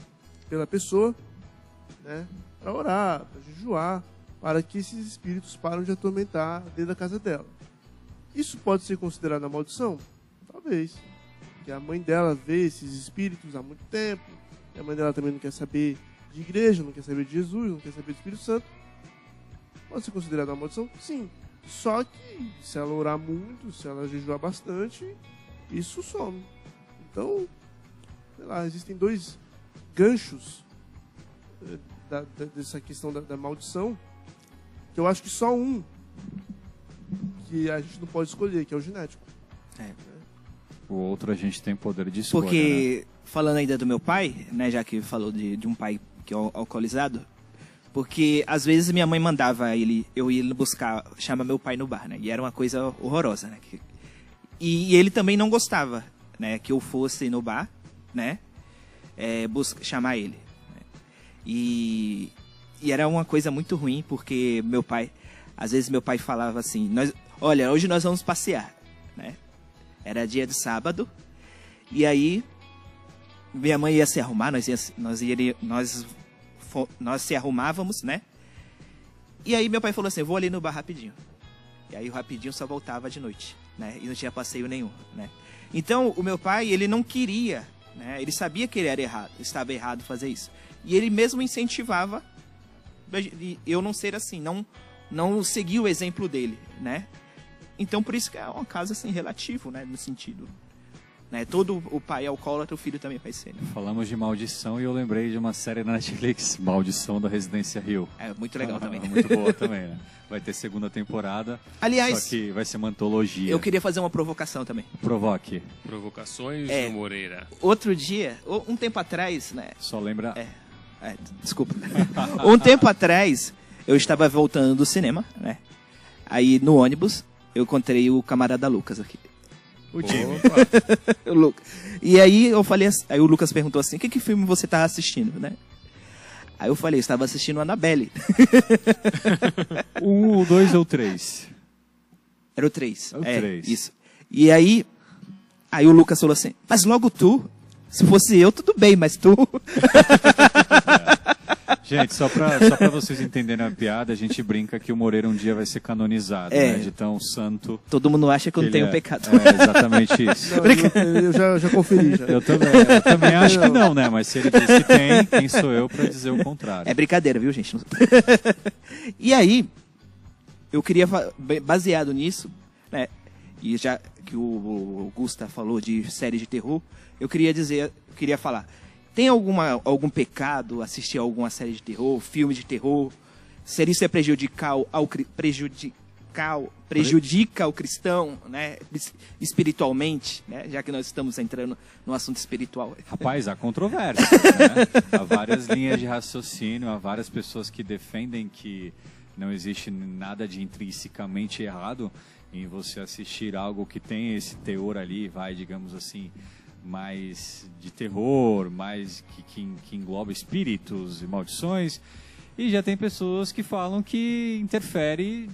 pela pessoa né, para orar, para jejuar, para que esses espíritos parem de atormentar dentro da casa dela. Isso pode ser considerado uma maldição? Talvez. Porque a mãe dela vê esses espíritos há muito tempo, a mãe dela também não quer saber de igreja, não quer saber de Jesus, não quer saber do Espírito Santo. Pode ser considerada uma maldição? Sim. Só que se ela orar muito, se ela jejuar bastante, isso some. Então, sei lá, existem dois ganchos eh, da- da- dessa questão da, da maldição, que eu acho que só um que a gente não pode escolher, que é o genético. O outro a gente tem poder de escolha, né? Porque, falando ainda do meu pai, né, já que falou de, de um pai que é al- alcoolizado, porque às vezes minha mãe mandava ele, eu ir buscar, chama meu pai no bar, né? E era uma coisa horrorosa, né? que- e, ele também não gostava, né? Que eu fosse no bar, né? É, busca, chamar ele. né? E, e era uma coisa muito ruim, porque meu pai, às vezes meu pai falava assim, nós, olha, hoje nós vamos passear, né? Era dia de sábado, e aí minha mãe ia se arrumar, nós, ia, nós, iria, nós, nós se arrumávamos, né? E aí meu pai falou assim, vou ali no bar rapidinho. E aí o rapidinho só voltava de noite, né? E não tinha passeio nenhum, né? Então o meu pai, ele não queria, né? Ele sabia que ele era errado, estava errado fazer isso. E ele mesmo incentivava eu não ser assim, não não seguir o exemplo dele, né? Então por isso que é um caso assim relativo, né, no sentido, né? Todo o pai é alcoólatra, o filho também vai ser. Né? Falamos de maldição e eu lembrei de uma série na Netflix, Maldição da Residência Rio. É muito legal também. Muito boa também, né? Vai ter segunda temporada, Aliás, só que vai ser uma antologia. eu queria fazer uma provocação também. Provoque. Provocações É. do Moreira. Outro dia, um tempo atrás, né? Só lembra... É, é, desculpa. um tempo atrás, eu estava voltando do cinema, né? Aí no ônibus, eu encontrei o camarada Lucas aqui. O. Opa, O Lucas. E aí eu falei, assim- aí o Lucas perguntou assim: "Que que filme você tá assistindo, né?" Aí eu falei, eu estava assistindo Annabelle. Um, o dois ou três? Era o 3. É o três. Isso. E aí, aí o Lucas falou assim: "Mas logo tu? Se fosse eu, tudo bem, mas tu?" Gente, só pra vocês entenderem a piada, a gente brinca que o Moreira um dia vai ser canonizado, É. né? De tão santo. Todo mundo acha que eu não ele tenho é. pecado. É, exatamente isso. Não, eu, eu já, já conferi já. Eu também, eu também acho que não, né? Mas se ele diz que tem, quem sou eu pra dizer o contrário? É brincadeira, viu, gente? e aí, eu queria, baseado nisso, né? E já que o, o Gusta falou de série de terror, eu queria dizer, eu queria falar. Tem alguma, algum pecado assistir a alguma série de terror, filme de terror? Ser isso é prejudicial ao, prejudica o cristão, né, espiritualmente, né, já que nós estamos entrando no assunto espiritual. Rapaz, há controvérsia. né? Há várias linhas de raciocínio, há várias pessoas que defendem que não existe nada de intrinsecamente errado em você assistir algo que tem esse teor ali, vai, digamos assim, mais de terror, mais que, que, que engloba espíritos e maldições. E já tem pessoas que falam que interfere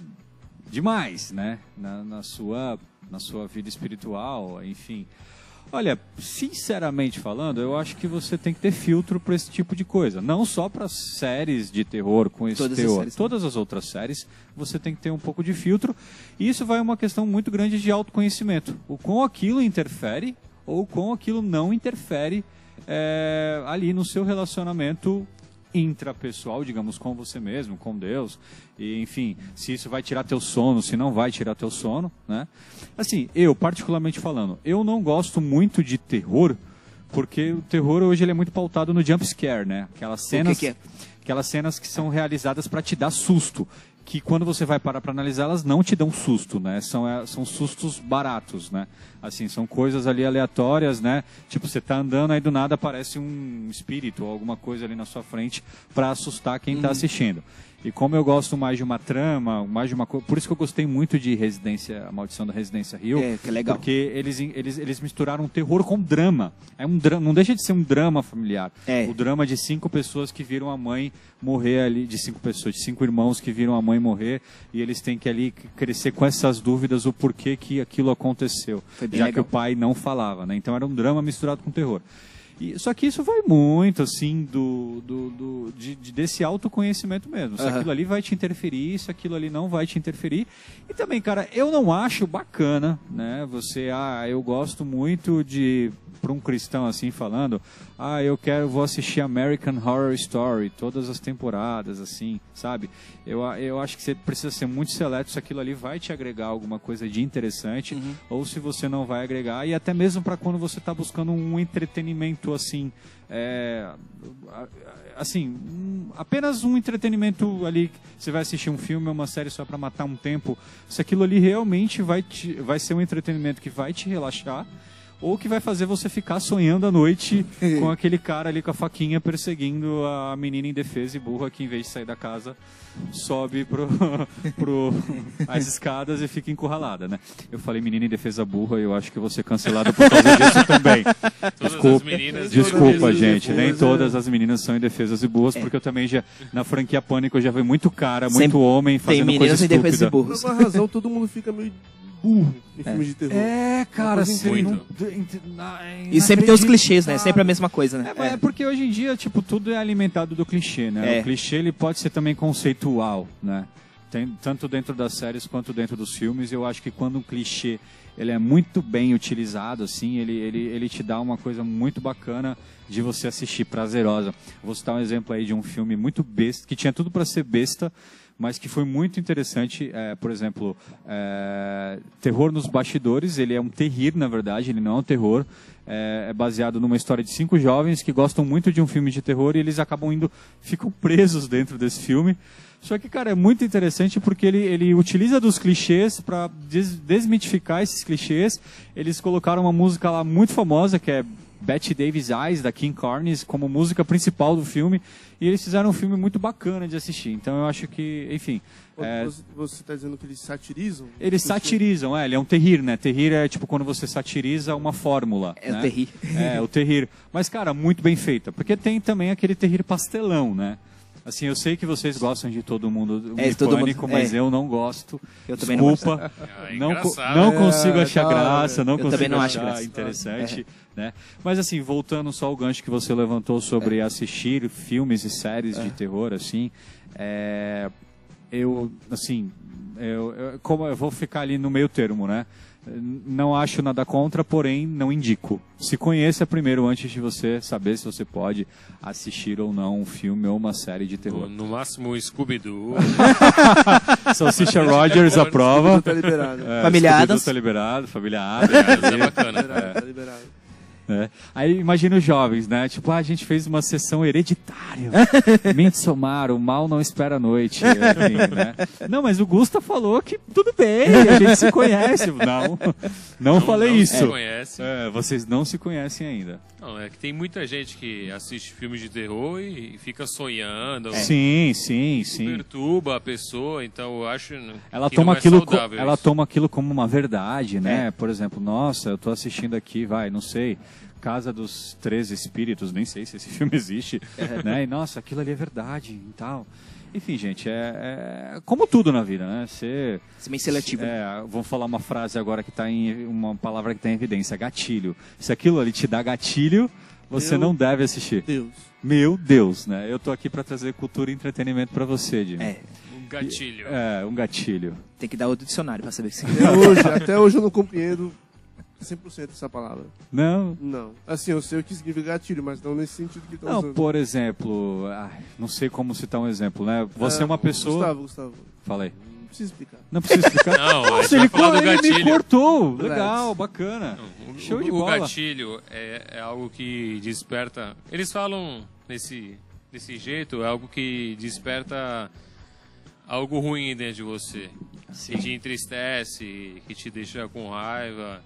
demais, né, na, na sua na sua vida espiritual, enfim. Olha, sinceramente falando, eu acho que você tem que ter filtro para esse tipo de coisa. Não só para séries de terror com esse Todas as teor. né? Todas as outras séries, você tem que ter um pouco de filtro. E isso vai uma questão muito grande de autoconhecimento. O com aquilo interfere ou com aquilo não interfere é, ali no seu relacionamento intrapessoal, digamos, com você mesmo, com Deus, e enfim, se isso vai tirar teu sono, se não vai tirar teu sono, né? Assim, eu particularmente falando, eu não gosto muito de terror, porque o terror hoje ele é muito pautado no jump scare, né? Aquelas cenas, que é? aquelas cenas que são realizadas para te dar susto, que quando você vai parar para analisar, elas não te dão susto, né? São, é, são sustos baratos, né? Assim, são coisas ali aleatórias, né? Tipo, você tá andando aí do nada aparece um espírito ou alguma coisa ali na sua frente para assustar quem está assistindo. E como eu gosto mais de uma trama, mais de uma coisa, por isso que eu gostei muito de Residência, a Maldição da Residência Rio, É, que legal. porque eles, eles, eles misturaram terror com drama. É um drama, não deixa de ser um drama familiar. É. O drama de cinco pessoas que viram a mãe morrer ali, de cinco pessoas, de cinco irmãos que viram a mãe morrer, e eles têm que ali crescer com essas dúvidas o porquê que aquilo aconteceu. Já legal. que o pai não falava, né? Então era um drama misturado com terror. E, só que isso vai muito, assim, do, do, do- de, de- desse autoconhecimento mesmo. Se Aham. aquilo ali vai te interferir, se aquilo ali não vai te interferir. E também, cara, eu não acho bacana, né? Você, ah, eu gosto muito de, para um cristão assim falando, ah, eu quero, vou assistir American Horror Story, todas as temporadas, assim, sabe? Eu, eu acho que você precisa ser muito seleto se aquilo ali vai te agregar alguma coisa de interessante ou se você não vai agregar. E até mesmo para quando você está buscando um entretenimento assim. é, assim, apenas um entretenimento ali. Você vai assistir um filme ou uma série só para matar um tempo. Se aquilo ali realmente vai, te, vai ser um entretenimento que vai te relaxar. Ou que vai fazer você ficar sonhando à noite com aquele cara ali com a faquinha perseguindo a menina indefesa e burra que em vez de sair da casa sobe pro, pro as escadas e fica encurralada, né? Eu falei menina indefesa burra e eu acho que eu vou ser cancelado por causa disso também. Todas Desculpa, as meninas desculpa, indefesas e gente. Nem burras, todas as meninas são indefesas e burras, porque eu também já, na franquia Pânico, eu já vi muito cara, muito Sempre homem Tem fazendo meninas coisa indefesas e estúpida. Por alguma razão, todo mundo fica meio burro em filmes de terror. É, cara, assim, muito. não- na- é E sempre tem os clichês, né? Sempre a mesma coisa, né? É, é porque hoje em dia, tipo, tudo é alimentado do clichê, né? É. O clichê, ele pode ser também conceitual, né? Tem, tanto dentro das séries quanto dentro dos filmes. Eu acho que quando um clichê, ele é muito bem utilizado, assim, ele, ele, ele te dá uma coisa muito bacana de você assistir, prazerosa. Vou citar um exemplo aí de um filme muito besta, que tinha tudo para ser besta, mas que foi muito interessante. É, por exemplo, é, Terror nos Bastidores, ele é um terrir, na verdade, ele não é um terror. É, é baseado numa história de cinco jovens que gostam muito de um filme de terror e eles acabam indo, ficam presos dentro desse filme. Só que, cara, é muito interessante porque ele, ele utiliza dos clichês para desmitificar esses clichês. Eles colocaram uma música lá muito famosa, que é Betty Davis Eyes, da King Carnes, como música principal do filme. E eles fizeram um filme muito bacana de assistir. Então eu acho que, enfim. é, Você- está dizendo que eles satirizam? eles satirizam, é, ele é um terrir, né? Terrir é tipo quando você satiriza uma fórmula. É né? o terrir. É, o terrir. Mas, cara, muito bem feita. Porque tem também aquele terrir pastelão, né? Assim, eu sei que vocês gostam de todo mundo do É, de todo pânico, mundo- mas é. eu não gosto. Eu também não Desculpa. Ah, é não, engraçado. não É, consigo achar hora. graça, não Eu consigo também não acho achar graça. interessante. Né? Mas assim, voltando só ao gancho que você levantou sobre É. assistir filmes e séries de terror, assim, é, eu, assim, eu, eu- como eu vou ficar ali no meio termo, né? Não acho nada contra, porém não indico. Se conheça primeiro antes de você saber se você pode assistir ou não um filme ou uma série de terror. no máximo Scooby-Doo. Salsicha Rogers aprova. Tá liberado. É, Família Addams. Tá liberado, família Adams. Mas é bacana. Liberado, tá liberado. Né? Aí imagina os jovens, né? Tipo, ah, a gente fez uma sessão hereditária. Midsommar, o mal não espera a noite. Enfim, né? Não, mas o Gusta falou que tudo bem, a gente se conhece. Não, não, Não- falei não isso. se conhece. É, vocês não se conhecem ainda. Não, é que tem muita gente que assiste filmes de terror e fica sonhando. Sim, sim, sim. Perturba a pessoa, então eu acho Ela que toma não é aquilo, ela isso. toma aquilo como uma verdade, né? Por exemplo, nossa, eu tô assistindo aqui, vai, não sei, Casa dos Três Espíritos, nem sei se esse filme existe, né? E nossa, aquilo ali é verdade e tal. Enfim, gente, é, é como tudo na vida, né? Você Ser bem seletivo. é, vamos falar uma frase agora que está em uma palavra que está em evidência, gatilho. Se aquilo ali te dá gatilho, você Eu- não deve assistir. Deus. Meu Deus, né? Eu tô aqui para trazer cultura e entretenimento para você, Jimmy. É, Um gatilho. É, um gatilho. tem que dar o dicionário pra saber se Até hoje, até hoje eu não compreendo 100% essa palavra. Não, Não. Assim, eu sei o que significa gatilho, mas não nesse sentido que tá Não, usando. por exemplo, ai, não sei como citar um exemplo, né? Você é uma Ah, pessoa. Gustavo, Gustavo, Falei. não precisa explicar. Não precisa explicar. Não, a gente Nossa, ele, vai falar co- do ele me gatilho. cortou. Legal, bacana. O, Show o- de o bola. gatilho é, é algo que desperta. Eles falam nesse, desse jeito, é algo que desperta algo ruim dentro de você. Que te entristece, que te deixa com raiva.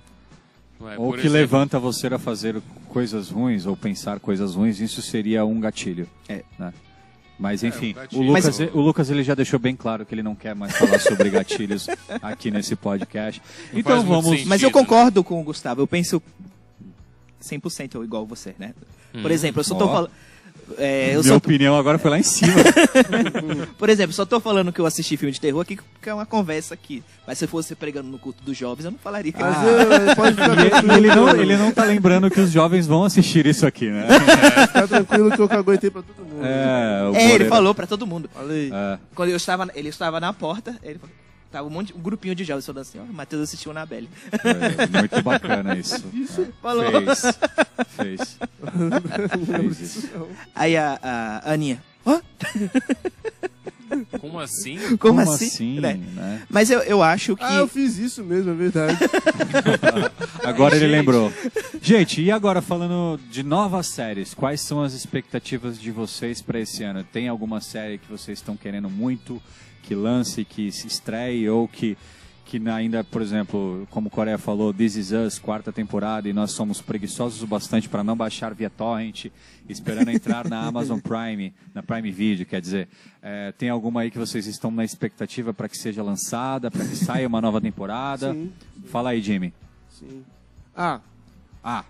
É? Ou que exemplo, levanta você a fazer coisas ruins ou pensar coisas ruins, isso seria um gatilho. É. né? Mas enfim, um gatilho. o, Lucas, Mas- o Lucas ele já deixou bem claro que ele não quer mais falar sobre gatilhos aqui nesse podcast. Não Então vamos. sentido. Mas eu né? concordo com o Gustavo. Eu penso 100% igual você, né? Por exemplo, eu só tô Ó. falando. É, eu Minha só, opinião agora foi lá em cima. por exemplo, só tô falando que eu assisti filme de terror aqui porque é uma conversa aqui. Mas se eu fosse pregando no culto dos jovens, eu não falaria. Mas eu, pode ficar Ah. E tranquilo. ele não, que eu- ele não tá lembrando que os jovens vão assistir isso aqui, né? Fica tranquilo que eu aguentei pra todo mundo. É, o É, ele falou pra todo mundo. Falei. É. Quando eu estava, ele estava na porta, ele falou, tava um, monte, um grupinho de jovens falando assim, ó, o Matheus assistiu na Belle. É, muito bacana isso. Falou. Fez. Fez. Fez isso. Aí a, a Aninha, hã? Como assim? Como, Como assim? assim? Né? né? Mas eu, eu acho que... Ah, eu fiz isso mesmo, é verdade. Agora ele Gente. lembrou. Gente, e agora falando de novas séries, quais são as expectativas de vocês para esse ano? Tem alguma série que vocês estão querendo muito que lance, que se estreie ou que que ainda, por exemplo, como o Coreia falou, This Is Us, quarta temporada, e nós somos preguiçosos o bastante para não baixar via torrent, esperando entrar na Amazon Prime, na Prime Video, quer dizer, é, tem alguma aí que vocês estão na expectativa para que seja lançada, para que saia uma nova temporada? Sim. Fala aí, Jimmy. Sim. Ah, Ah,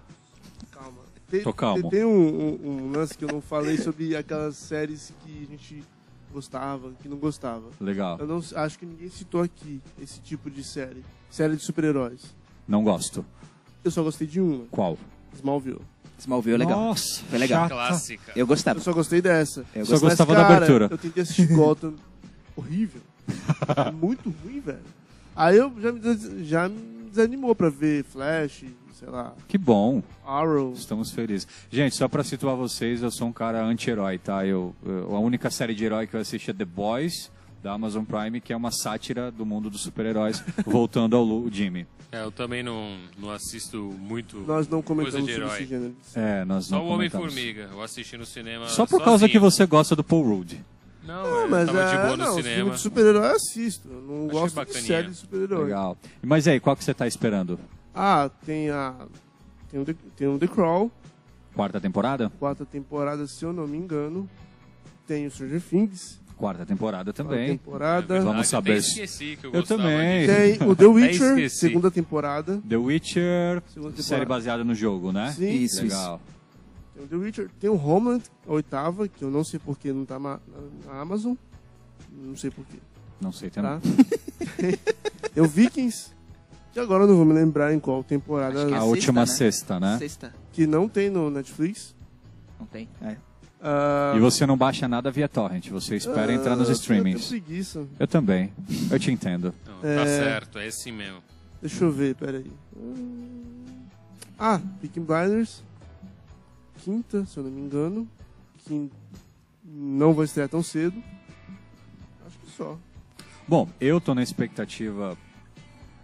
calma. Tem, Tô calmo. Tem, tem um, um- um lance que eu não falei sobre aquelas séries que a gente gostava, que não gostava. legal. Eu não acho que ninguém citou aqui esse tipo de série. Série de super-heróis. Não gosto. Eu só gostei de uma, Qual? Smallville. Smallville é legal. Nossa, Foi legal. chata. Clássica. Eu gostava. Eu só gostei dessa. Eu Só gostava. Mas, da cara, abertura. Eu tentei assistir Gotham. Horrível. Muito ruim, velho. Aí eu já me, des- já me desanimou pra ver Flash, sei lá, Que bom. Arrow. Estamos felizes. Gente, só pra situar vocês, eu sou um cara anti-herói, tá? Eu, eu- a única série de herói que eu assisti é The Boys, da Amazon Prime, que é uma sátira do mundo dos super-heróis, voltando ao Lu, Jimmy. É, eu também não, não assisto muito. Nós não Coisa comentamos de sobre herói. esse gênero. É, nós não Só o. Homem-Formiga. Eu assisti no cinema. Só por causa que você gosta do Paul Rudd. Não, Não, eu mas tava de é, boa no não, filme cinema. de super-herói eu assisto. Eu não Achei gosto de bacaninha. série de super-herói. Legal. Mas aí, qual que você tá esperando? Ah, tem a. Tem o The, tem o The Crawl, Quarta temporada? quarta temporada, se eu não me engano. Tem o Stranger Things, Quarta temporada quarta também. temporada. Vamos Ah, saber Eu esqueci que eu Eu também. disso. Tem o The Witcher, segunda temporada. The Witcher, Segunda série temporada. baseada no jogo, né? Sim, Isso, Legal. Tem o The Witcher. Tem o Homeland, a oitava, que eu não sei porque não tá na Amazon. Não sei porquê. Não sei também. Tá? tem o Vikings, que agora eu não vou me lembrar em qual temporada. Acho que é A sexta, última né? sexta, né? Sexta. que não tem no Netflix. Não tem? É. Ah, E você não baixa nada via torrent, você espera ah, entrar nos eu streamings. preguiça. Eu também. Eu te entendo. Não, Tá É. certo, é assim mesmo. Deixa eu ver, peraí. Ah, Peaky Blinders. Quinta, se eu não me engano. Que não vai estrear tão cedo. Acho que só. Bom, eu tô na expectativa,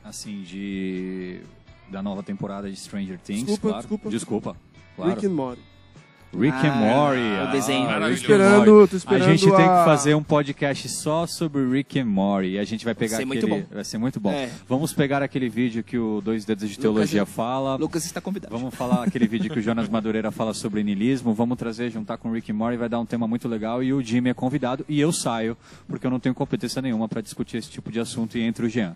assim, de da nova temporada de Stranger Things. Desculpa, claro. desculpa. Desculpa. Claro. Rick and Morty. Rick and Ah, Morty. o desenho. Ah, and Esperando- tô esperando a gente tem que a- fazer um podcast só sobre Rick and Morty. E a gente vai pegar ser aquele... muito bom. Vai ser muito bom. É. Vamos pegar aquele vídeo que o Dois Dedos de Teologia fala. Lucas está convidado. Vamos falar aquele vídeo que o Jonas Madureira fala sobre niilismo. Vamos trazer, juntar com o Rick and Morty, vai dar um tema muito legal. E o Jimmy é convidado e eu saio, porque eu não tenho competência nenhuma para discutir esse tipo de assunto e entre o Jean.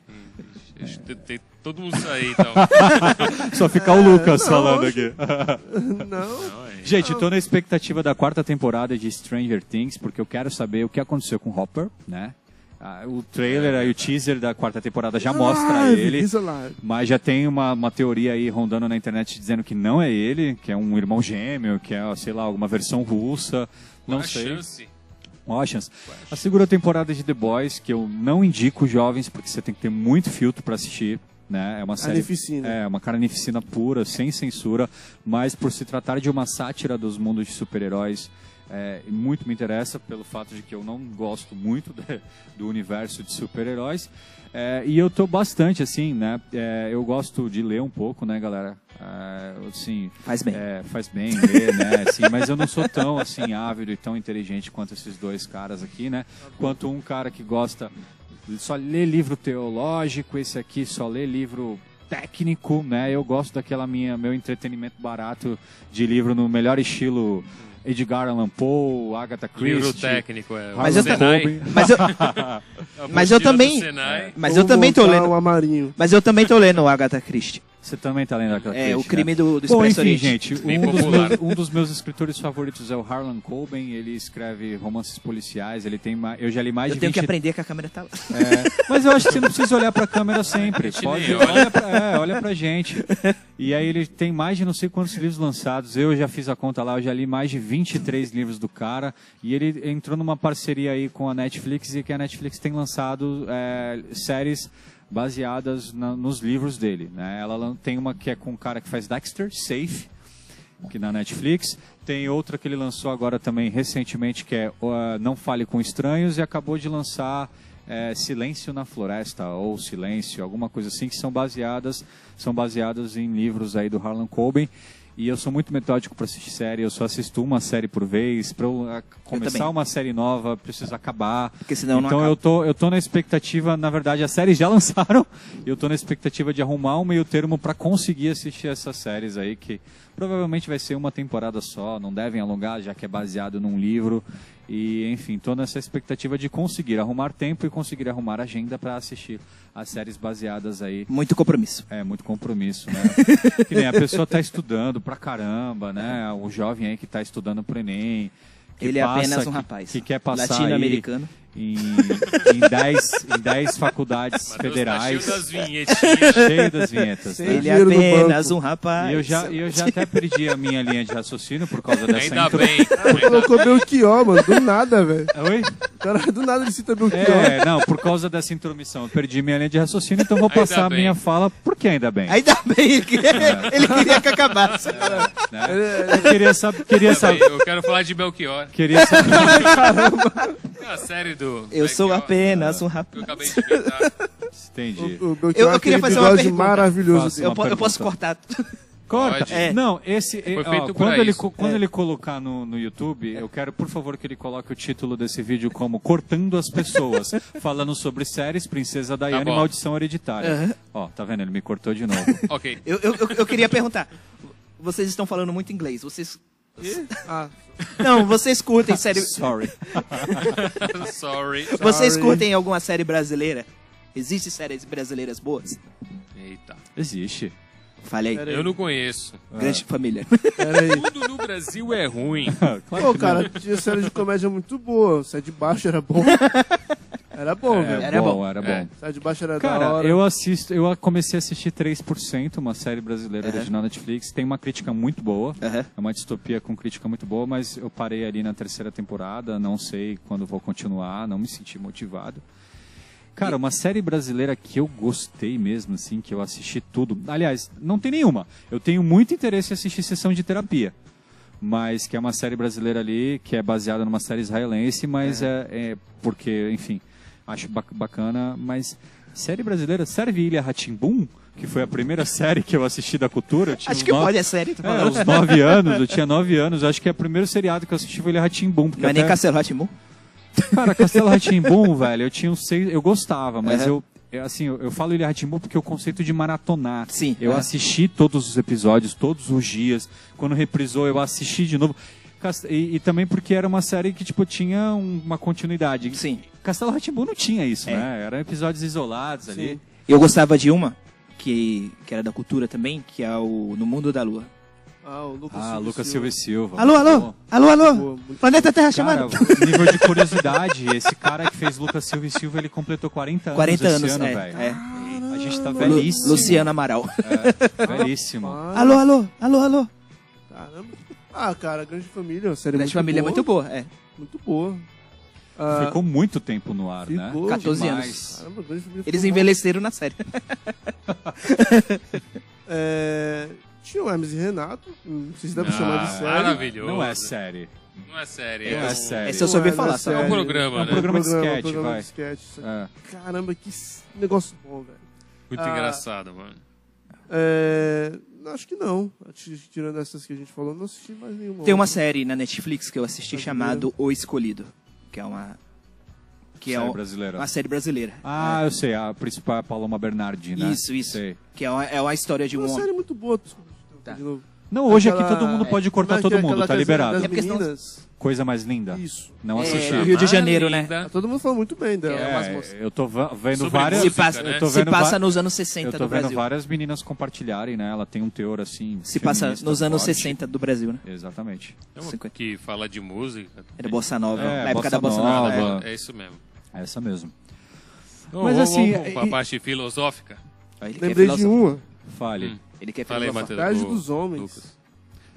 Deixa eu ter todo mundo sair então. Só ficar o Lucas falando aqui. Não. Não, Gente, tô na expectativa da quarta temporada de Stranger Things, porque eu quero saber o que aconteceu com Hopper, né? Ah, o trailer aí, o teaser da quarta temporada já mostra ele. Mas já tem uma, uma teoria aí rondando na internet dizendo que não é ele, que é um irmão gêmeo, que é, sei lá, alguma versão russa. Não Qual sei. chance? Chance? A segunda temporada de The Boys, que eu não indico jovens, porque você tem que ter muito filtro para assistir. Né? É uma série. Carnificina. É, uma carnificina pura, sem censura, mas por se tratar de uma sátira dos mundos de super-heróis, é, muito me interessa pelo fato de que eu não gosto muito de- do universo de super-heróis. É, e eu tô bastante, assim, né? É, eu gosto de ler um pouco, né, galera? É, assim, Faz bem. é, faz bem ler, né? Assim, mas eu não sou tão assim ávido e tão inteligente quanto esses dois caras aqui, né? Quanto um cara que gosta só lê livro teológico, esse aqui só lê livro técnico, né? Eu gosto daquela minha meu entretenimento barato de livro no melhor estilo Edgar Allan Poe, Agatha Christie. Livro técnico, é. Mas eu Senai. Mas eu, A mas eu também- mas eu também tô lendo. Mas eu também tô lendo o Agatha Christie. Você também tá lendo Agatha É, Christie, o crime né? do, do Bom, Expresso enfim, Oriente. gente, Bem um dos, popular. meus, um dos meus escritores favoritos é o Harlan Coben. Ele escreve romances policiais. Ele tem, ma- eu já li mais Eu de tenho 20 que aprender que a câmera tá lá. É, mas eu acho que você não precisa olhar pra câmera sempre. gente Pode, nem olha. olha, pra, é, olha pra gente. E aí ele tem mais de não sei quantos livros lançados. Eu já fiz a conta lá, eu já li mais de 23 livros do cara. E ele entrou numa parceria aí com a Netflix e que a Netflix tem lançado é, séries baseadas na- nos livros dele. Né? Ela tem uma que é com um cara que faz Dexter, Safe, que na Netflix. Tem outra que ele lançou agora também recentemente, que é uh, Não Fale com Estranhos, e acabou de lançar é, Silêncio na Floresta, ou Silêncio, alguma coisa assim, que são baseadas, são baseadas em livros aí do Harlan Coben. E eu sou muito metódico para assistir série, eu só assisto uma série por vez. Para uh, começar uma série nova, preciso acabar. Porque senão não então acaba. eu tô, eu tô na expectativa, na verdade, as séries já lançaram. e eu tô na expectativa de arrumar um meio termo para conseguir assistir essas séries aí, que provavelmente vai ser uma temporada só, não devem alongar, já que é baseado num livro. E, enfim, tô nessa expectativa de conseguir arrumar tempo e conseguir arrumar agenda para assistir as séries baseadas aí Muito compromisso. é, muito compromisso, né? que nem a pessoa tá estudando pra caramba, né? O jovem aí que tá estudando pro Enem. que Ele é passa- apenas um que- rapaz. Que, quer passar Latino-americano. Em, em 10 em 10 faculdades Matheus tá federais. cheio das vinhetinhas. Cheio das vinhetas. Né? Ele é apenas um rapaz. E eu já, eu já até perdi a minha linha de raciocínio por causa dessa Ainda intro. bem. Ainda Colocou Belchior, mano. Do nada, velho. Oi? Cara do nada ele cita Belchior. É, não, por causa dessa intromissão. Eu perdi minha linha de raciocínio, então vou Ainda passar a bem. minha fala, porque ainda bem. Ainda bem, ele queria, ele queria que acabasse. né? Eu queria saber. Queria Ainda saber. Eu quero falar de Belchior. Queria saber. É a série do. Eu sou Belchior, apenas um Que eu rapaz. acabei de inventar. Entendi. O, o Eu- eu é queria fazer uma pergunta. maravilhoso. Eu, eu posso cortar. Corta. É. Não, esse. Foi ó, quando ele, isso. quando É. ele colocar no, no YouTube, eu quero, por favor, que ele coloque o título desse vídeo como Cortando as Pessoas, falando sobre séries, Princesa Diana e bom. Maldição Hereditária. Aham. Ó, tá vendo? Ele me cortou de novo. Ok. Eu, eu, eu- eu queria perguntar. Vocês estão falando muito inglês. Vocês. Ah, Não, vocês curtem série. Sorry. Sorry. Vocês Sorry. curtem alguma série brasileira? Existem séries brasileiras boas? Eita. Existe. Falei. Eu não conheço. Grande família. pera aí. Tudo no Brasil é ruim. Claro Pô, cara, tinha série de comédia muito boa. Sai de baixo era bom. Era bom, É, velho. Era bom, era bom. É. Sai de baixo era da Cara, hora. eu assisto, eu comecei a assistir 3%, uma série brasileira Aham. original Netflix. Tem uma crítica muito boa. Aham. É uma distopia com crítica muito boa, mas eu parei ali na terceira temporada, não sei quando vou continuar, não me senti motivado. Cara, uma série brasileira que eu gostei mesmo, assim, que eu assisti tudo. Aliás, não tem nenhuma. Eu tenho muito interesse em assistir Sessão de Terapia. Mas que é uma série brasileira ali, que é baseada numa série israelense, mas é, é porque, enfim, acho bac- bacana. Mas série brasileira serve Ilha Ratimbum? que foi a primeira série que eu assisti da cultura. Acho que nove- pode, é sério. tô É, falando. uns nove anos, eu tinha nove anos. Acho que é o primeiro seriado que eu assisti foi ele Ratimbum. Não é nem Castelo Ratimu? Cara, Castelo Ratimbum, velho, eu tinha uns seis. Eu gostava, mas Aham. eu. Assim, eu, eu falo Ilha Ratimbum porque o conceito de maratonar. Sim, Eu assisti todos os episódios, todos os dias. Quando reprisou, eu assisti de novo. E, e também porque era uma série que, tipo, tinha um- uma continuidade. Sim. Castelo Ratimbum não tinha isso, É. né? Eram episódios isolados ali. Sim. Eu gostava de uma, que, que era da cultura também, que é o No Mundo da Lua. Ah, o Lucas Ah, Silva Lucas Silva e Silva. Alô, alô? Alô, alô? Planeta Terra Cara, chamando. nível de curiosidade, esse cara que fez Lucas Silva e Silva, ele completou 40 anos 40 esse anos, ano, é, velho. é. A gente tá Lu- velhíssimo. Luciano Amaral. É, velhíssimo. Ah, Alô, alô? Alô, alô? Caramba. Ah, cara, Grande Família, série Grande muito Família é boa. muito boa, é. Muito boa. Ah, Ficou muito tempo no ar, né? ficou. 14 Demais. anos. Caramba, Eles envelheceram na série. É, tinha o Hermes e Renato, não sei se dá pra Ah, chamar de série. Maravilhoso. Não é série. Não é série. Não é é um- série. Esse eu só ouvi Não é, falar, não é. É um série. programa, É um né? programa de programa, sketch, programa vai. de sketch. É. Caramba, que negócio bom, velho. Muito Ah. engraçado, mano. É, acho que não. Tirando essas que a gente falou, não assisti mais nenhuma. Tem uma outra. série na Netflix que eu assisti chamado O Escolhido, que é uma que é Série um- brasileira. uma série brasileira. Ah, eu sei. A principal é a Paloma Bernardi, né? Isso, isso. Sei. Que é uma, é uma história de É um uma homem. série muito boa. Desculpa, Tá. de novo. Não, hoje Aquela- aqui todo mundo pode cortar é todo que é mundo, tá liberado. É meninas. Coisa mais linda. Isso. Não É, assisti. Rio de Janeiro, né? Tá todo mundo falando muito bem dela. É. É, eu tô vendo Sobre várias. Se música, passa, né? eu tô se vendo passa va- nos anos Eu 60 tô do vendo Brasil. várias meninas compartilharem, né? Ela tem um teor assim. Se passa nos anos forte. 60 do Brasil, né? Exatamente. É uma 50. que fala de música. Era Bossa Nova, É, na época Bossa da Bossa Nova. Nova. é. É, é isso mesmo. É essa mesmo. Então, Mas vamos, assim, vamos e- parte filosófica. Lembrei de uma. Fale. Ele quer filosofar. Matheus. Cidade do- dos Homens. Lucas.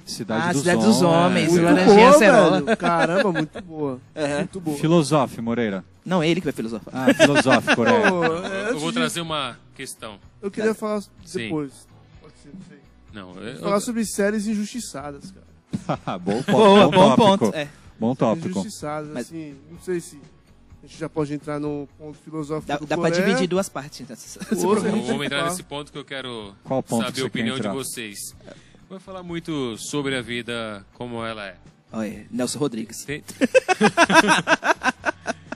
Cidade, Ah, dos, Cidade dos Homens. Muito Laranjinha boa. Caramba, muito boa. Aham. Muito boa. Filosofe, Moreira. Não, ele que vai filosofar. Ah, filosófico, é, Eu antes vou trazer uma questão. Eu queria falar Sim. depois. Pode ser, não eu, Falar sobre séries injustiçadas, cara. bom, bom, bom tópico. ponto. É. Bom tópico. Injustiçadas, Mas- assim. Não sei se gente já pode entrar no ponto filosófico Dá, do dá pra dividir duas partes. eu vou entrar nesse ponto que eu quero Qual ponto que saber a opinião de vocês. Vou falar muito sobre a vida como ela é. Olha, Nelson Rodrigues. Tem,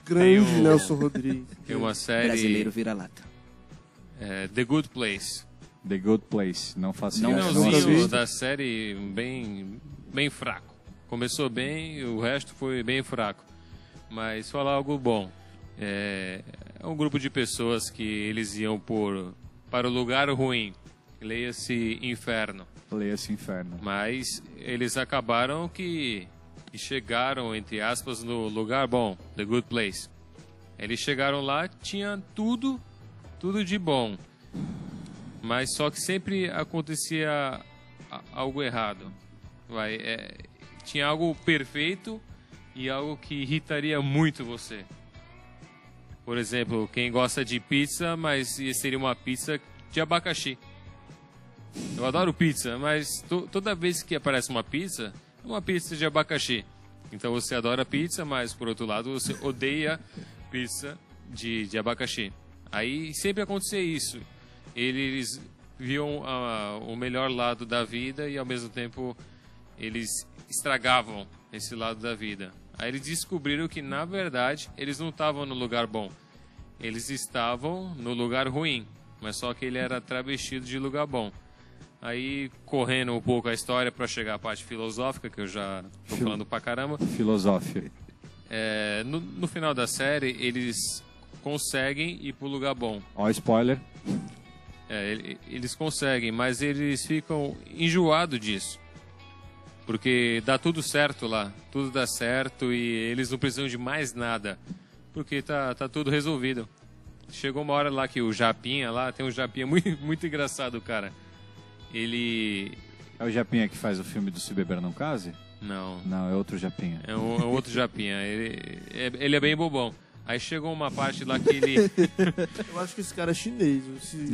Grande Tem o- Nelson Rodrigues. tem uma série Brasileiro vira-lata. é, The Good Place. The Good Place. Não faço Não, ideia. Finalzinho da série bem, bem fraco. Começou bem, o resto foi bem fraco. Mas falar algo bom. É, é um grupo de pessoas que eles iam por para o lugar ruim. Leia-se inferno. Leia-se Inferno. Mas eles acabaram que que chegaram, entre aspas, no lugar bom, the good place. Eles chegaram lá, tinha tudo, tudo de bom. Mas só que sempre acontecia algo errado. Vai, é, tinha algo perfeito e algo que irritaria muito você. Por exemplo, quem gosta de pizza, mas seria uma pizza de abacaxi. Eu adoro pizza, mas to- toda vez que aparece uma pizza, é uma pizza de abacaxi. Então você adora pizza, mas por outro lado você odeia pizza de, de abacaxi. Aí sempre acontecia isso. Eles viam ah, o melhor lado da vida e ao mesmo tempo eles estragavam esse lado da vida. Aí eles descobriram que na verdade eles não estavam no lugar bom. Eles estavam no lugar ruim, mas só que ele era travestido de lugar bom. Aí, correndo um pouco a história para chegar à parte filosófica, que eu já tô Fil- falando pra caramba, Filosófico. é, no, no final da série eles conseguem ir pro lugar bom. Ó, spoiler. É, ele- eles conseguem, mas eles ficam enjoados disso. Porque dá tudo certo lá, tudo dá certo e eles não precisam de mais nada. Porque tá, tá tudo resolvido. Chegou uma hora lá que o Japinha lá, tem um Japinha muito, muito engraçado, cara. Ele. É o Japinha que faz o filme do Se Beber Não Case? Não, Não, é outro Japinha. é é outro Japinha. Ele é, ele é bem bobão. Aí chegou uma parte lá que ele. Eu acho que esse cara é chinês. Se, se-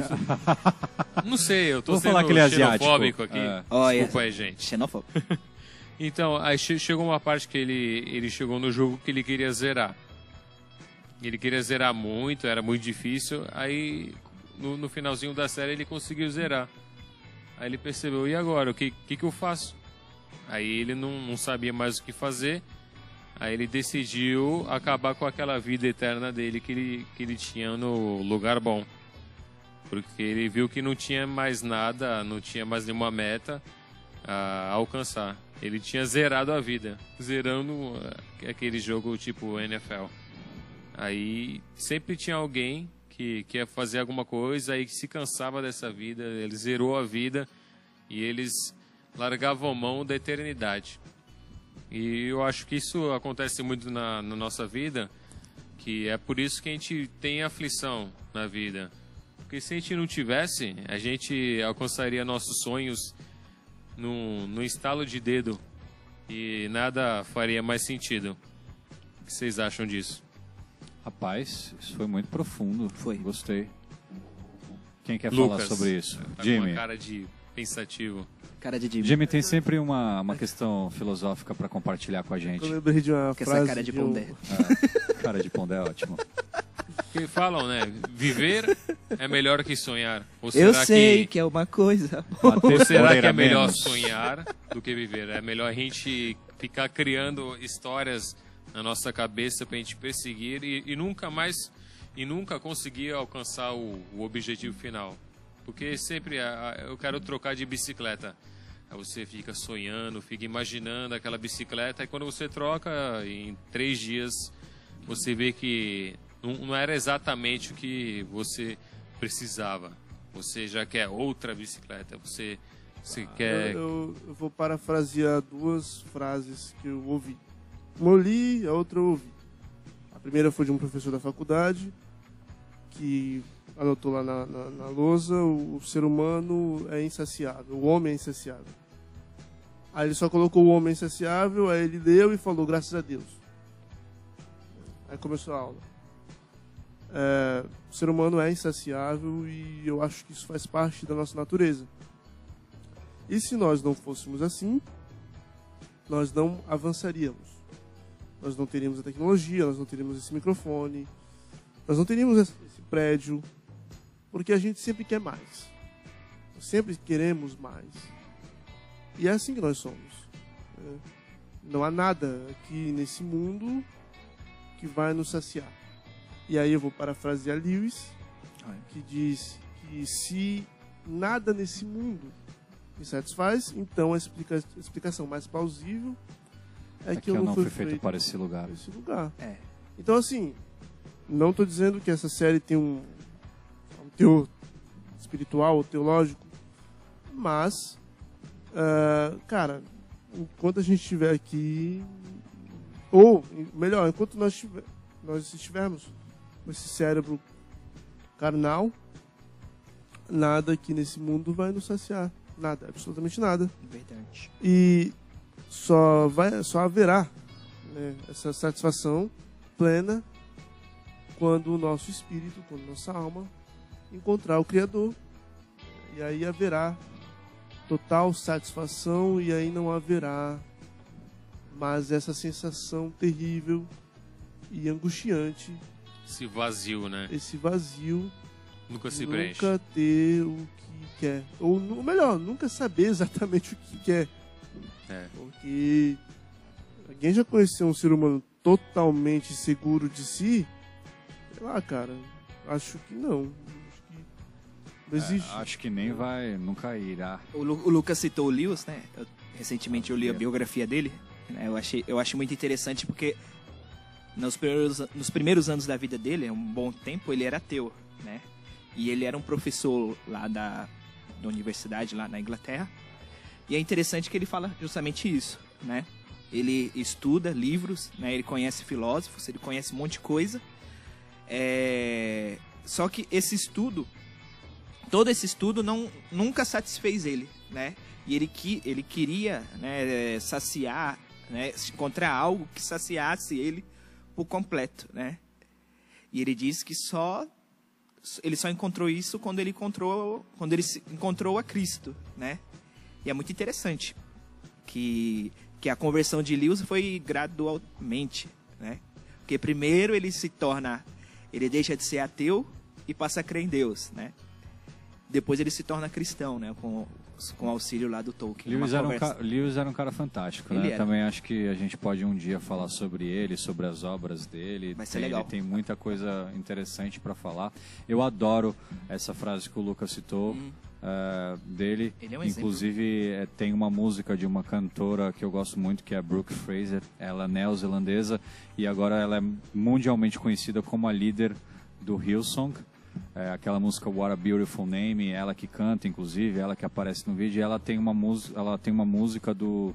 Não sei, eu tô Vou sendo falar que ele é asiático. xenofóbico aqui. Olha. Desculpa aí, gente. Xenófobo. Então, aí che- chegou uma parte que ele, ele chegou no jogo que ele queria zerar. Ele queria zerar muito, era muito difícil. Aí no, no finalzinho da série ele conseguiu zerar. Aí ele percebeu, e agora? O que, que, que eu faço? Aí ele não, não sabia mais o que fazer. Aí ele decidiu acabar com aquela vida eterna dele que ele, que ele tinha no lugar bom. Porque ele viu que não tinha mais nada, não tinha mais nenhuma meta a alcançar. Ele tinha zerado a vida, zerando uh, aquele jogo tipo NFL. Aí sempre tinha alguém que quer fazer alguma coisa que se cansava dessa vida, ele zerou a vida e eles largavam mão da eternidade. E eu acho que isso acontece muito na, na nossa vida, que é por isso que a gente tem aflição na vida. Porque se a gente não tivesse, a gente alcançaria nossos sonhos no, no estalo de dedo e nada faria mais sentido. O que vocês acham disso? Rapaz, isso foi muito profundo. Foi. Gostei. Quem quer Lucas, falar sobre isso? Tá com Jimmy. uma cara de pensativo. Cara de Jimmy. Jimmy tem sempre uma, uma questão filosófica para compartilhar com a gente. Eu lembrei de uma Com essa frase cara de de um- pondé. Ah, cara de pondé é ótimo. Porque falam, né? Viver é melhor que sonhar. Ou Eu será sei que, que é uma coisa. Ou será que é melhor menos. sonhar do que viver? É melhor a gente ficar criando histórias na nossa cabeça pra gente perseguir e, e nunca mais e nunca conseguir alcançar o, o objetivo final. Porque sempre a- a- eu quero trocar de bicicleta. Aí você fica sonhando, fica imaginando aquela bicicleta, e quando você troca, em três dias, você vê que não, não era exatamente o que você precisava. Você já quer outra bicicleta, você, você quer. Eu, eu- eu vou parafrasear duas frases que eu ouvi. Uma eu li, a outra eu ouvi. A primeira foi de um professor da faculdade, que anotou lá na, na, na lousa, o, o ser humano é insaciável, o homem é insaciável. Aí ele só colocou o homem insaciável, aí ele leu e falou, graças a Deus. Aí começou a aula. É, o ser humano é insaciável e eu acho que isso faz parte da nossa natureza. E se nós não fôssemos assim, nós não avançaríamos. Nós não teríamos a tecnologia, nós não teríamos esse microfone, nós não teríamos esse esse prédio, porque a gente sempre quer mais. Sempre queremos mais. E é assim que nós somos. É, Não há nada aqui nesse mundo que vai nos saciar. E aí eu vou parafrasear Lewis, que diz que se nada nesse mundo me satisfaz, então a, explica- a explicação mais plausível é, É que, eu não, fui feito, para esse lugar. esse lugar. É. Então, assim, não estou dizendo que essa série tem um, teor espiritual ou teológico, mas, ah, cara, enquanto a gente estiver aqui, ou, melhor, enquanto nós, estiver, nós estivermos com esse cérebro carnal, nada aqui nesse mundo vai nos saciar. Nada, absolutamente nada Verdade. e só vai só haverá né, essa satisfação plena quando o nosso espírito, quando nossa alma encontrar o Criador e aí haverá total satisfação e aí não haverá mais essa sensação terrível e angustiante, Esse vazio, né? esse vazio Nunca se de preenche. nunca ter o que quer ou melhor, nunca saber exatamente o que quer. É. Porque alguém já conheceu um ser humano totalmente seguro de si? Sei lá, cara. Acho que não. Acho que não existe. É, acho que nem vai, nunca irá. O, Lu- o Lucas citou o Lewis, né? Eu- recentemente eu li a biografia dele. né? Eu achei, eu achei muito interessante porque nos primeiros, nos primeiros anos da vida dele, um bom tempo, ele era ateu, né? E ele era um professor lá da, da universidade, lá na Inglaterra. E é interessante que ele fala justamente isso, né? Ele estuda livros, né? Ele conhece filósofos, ele conhece um monte de coisa. É... Só que esse estudo todo esse estudo não nunca satisfez ele, né? E ele que ele queria, né, saciar, né, encontrar algo que saciasse ele por completo, né? E ele disse que só ele só encontrou isso quando ele encontrou quando ele encontrou a Cristo, né? E é muito interessante que que a conversão de Lewis foi gradualmente, né? Porque primeiro ele se torna ele deixa de ser ateu e passa a crer em Deus, né? Depois ele se torna cristão, né? Com, com o auxílio lá do Tolkien. Lewis era, um conversa. ca- Lewis era um cara fantástico, Ele né? era. Também acho que a gente pode um dia falar sobre ele, sobre as obras dele. Vai ser Tem- legal. Ele tem muita coisa interessante para falar. Eu adoro essa frase que o Lucas citou eh, dele. Ele é um. Inclusive, eh, tem uma música de uma cantora que eu gosto muito, que é a Brooke Fraser. Ela é neozelandesa e agora ela é mundialmente conhecida como a líder do Hillsong. É, aquela música What a Beautiful Name, ela que canta, inclusive, ela que aparece no vídeo, ela tem uma música, ela tem uma música do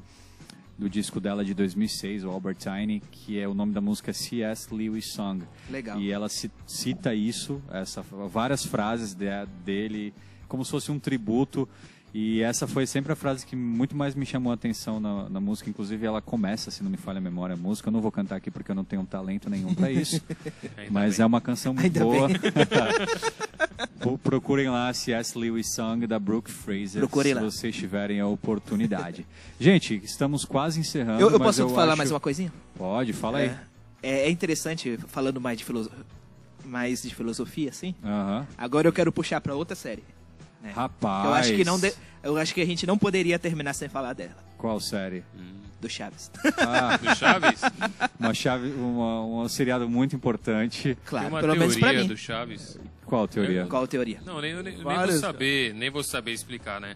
do disco dela de 2006, o Albertine, que é o nome da música é C.S. Lewis Song. Legal. E ela ci- cita isso, essa várias frases de- dele, como se fosse um tributo. E essa foi sempre a frase que muito mais me chamou a atenção na, na música. Inclusive, ela começa, se não me falha a memória, a música. Eu não vou cantar aqui porque eu não tenho talento nenhum para isso. Mas bem. é uma canção muito Ainda boa. Pro- Procurem lá C.S. Lewis Song da Brooke Fraser, Procurem se lá. vocês tiverem a oportunidade. Gente, estamos quase encerrando. Eu, eu mas posso falar acho- mais uma coisinha? Pode, fala aí. É, é interessante, falando mais de, filoso... mais de filosofia, assim. Aham. Agora eu quero puxar pra outra série. Né? Rapaz. Eu acho que não de- eu acho que a gente não poderia terminar sem falar dela, Qual série? do Chaves. Ah, Do Chaves? uma chave, uma, um seriado muito importante. Tem Claro, uma pelo menos pra teoria mim. do Chaves. Qual a teoria? Qual a teoria? Não, nem, nem, nem vou saber, nem vou saber explicar, né?